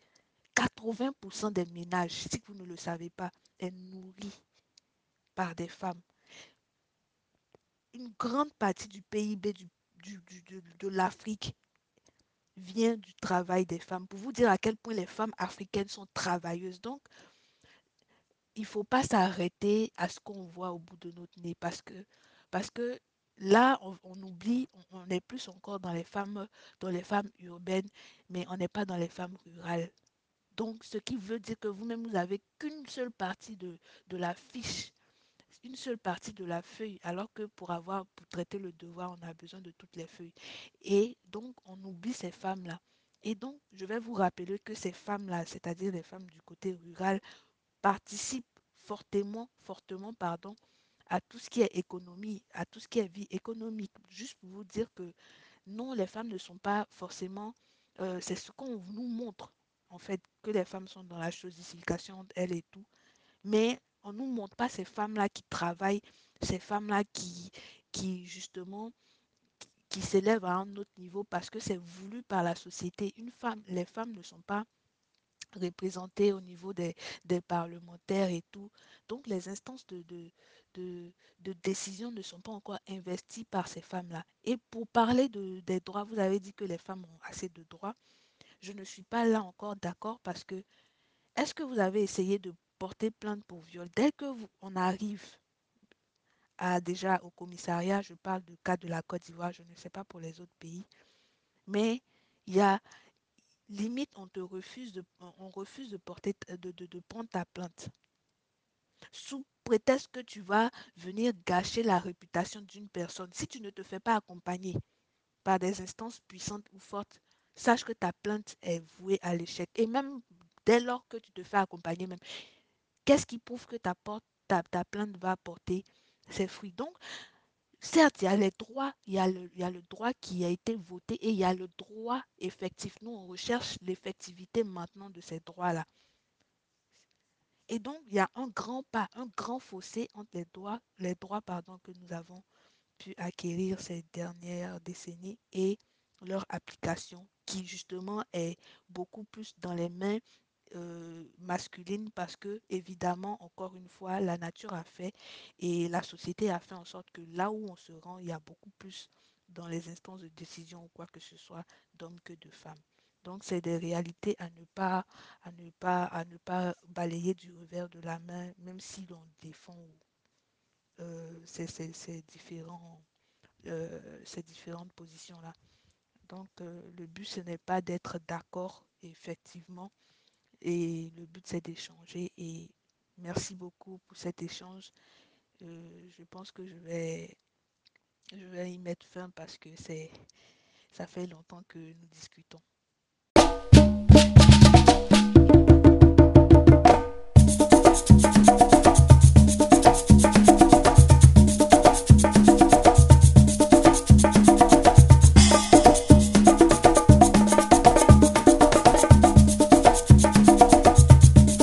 [SPEAKER 3] 80% des ménages, si vous ne le savez pas, est nourri par des femmes. Une grande partie du PIB du, de, l'Afrique vient du travail des femmes. Pour vous dire à quel point les femmes africaines sont travailleuses. Donc, il ne faut pas s'arrêter à ce qu'on voit au bout de notre nez parce que, là, on, oublie, on, on, est plus encore dans les femmes, dans les femmes urbaines, mais on n'est pas dans les femmes rurales. Donc, ce qui veut dire que vous-même, vous n'avez qu'une seule partie de, de la fiche une seule partie de la feuille, alors que pour avoir, pour traiter le devoir, on a besoin de toutes les feuilles. Et donc, on oublie ces femmes-là. Et donc, je vais vous rappeler que ces femmes-là, c'est-à-dire les femmes du côté rural, participent fortement, fortement, pardon, à tout ce qui est économie, à tout ce qui est vie économique. Juste pour vous dire que non, les femmes ne sont pas forcément, euh, c'est ce qu'on nous montre, en fait, que les femmes sont dans la chosification, elles et tout. Mais on ne nous montre pas ces femmes-là qui travaillent, ces femmes-là qui, qui justement, qui, s'élèvent à un autre niveau parce que c'est voulu par la société. Une femme, les femmes ne sont pas représentées au niveau des, des parlementaires et tout. Donc les instances de, de, de, de, décision ne sont pas encore investies par ces femmes-là. Et pour parler de, des droits, vous avez dit que les femmes ont assez de droits. Je ne suis pas là encore d'accord parce que est-ce que vous avez essayé de porter plainte pour viol, dès que vous, on arrive à déjà au commissariat, je parle du cas de la Côte d'Ivoire, je ne sais pas pour les autres pays, mais il y a limite on te refuse de on refuse de porter de, de, de prendre ta plainte sous prétexte que tu vas venir gâcher la réputation d'une personne. Si tu ne te fais pas accompagner par des instances puissantes ou fortes, sache que ta plainte est vouée à l'échec. Et même dès lors que tu te fais accompagner, même, qu'est-ce qui prouve que ta, porte, plainte va porter ses fruits? Donc, certes, il y a les droits, il y a, le, droit qui a été voté et il y a le droit effectif. Nous, on recherche l'effectivité maintenant de ces droits-là. Et donc, il y a un grand pas, un grand fossé entre les droits, que nous avons pu acquérir ces dernières décennies et leur application, qui justement est beaucoup plus dans les mains euh, masculines parce que, évidemment, encore une fois, la nature a fait et la société a fait en sorte que là où on se rend, il y a beaucoup plus dans les instances de décision ou quoi que ce soit d'hommes que de femmes. Donc, c'est des réalités à ne pas, à ne pas, à ne pas balayer du revers de la main, même si l'on défend euh, ces, différents, euh, ces différentes positions-là. Donc, le but, ce n'est pas d'être d'accord, effectivement, et le but, c'est d'échanger. Et merci beaucoup pour cet échange. Euh, je pense que je vais, je vais y mettre fin parce que c'est, ça fait longtemps que nous discutons.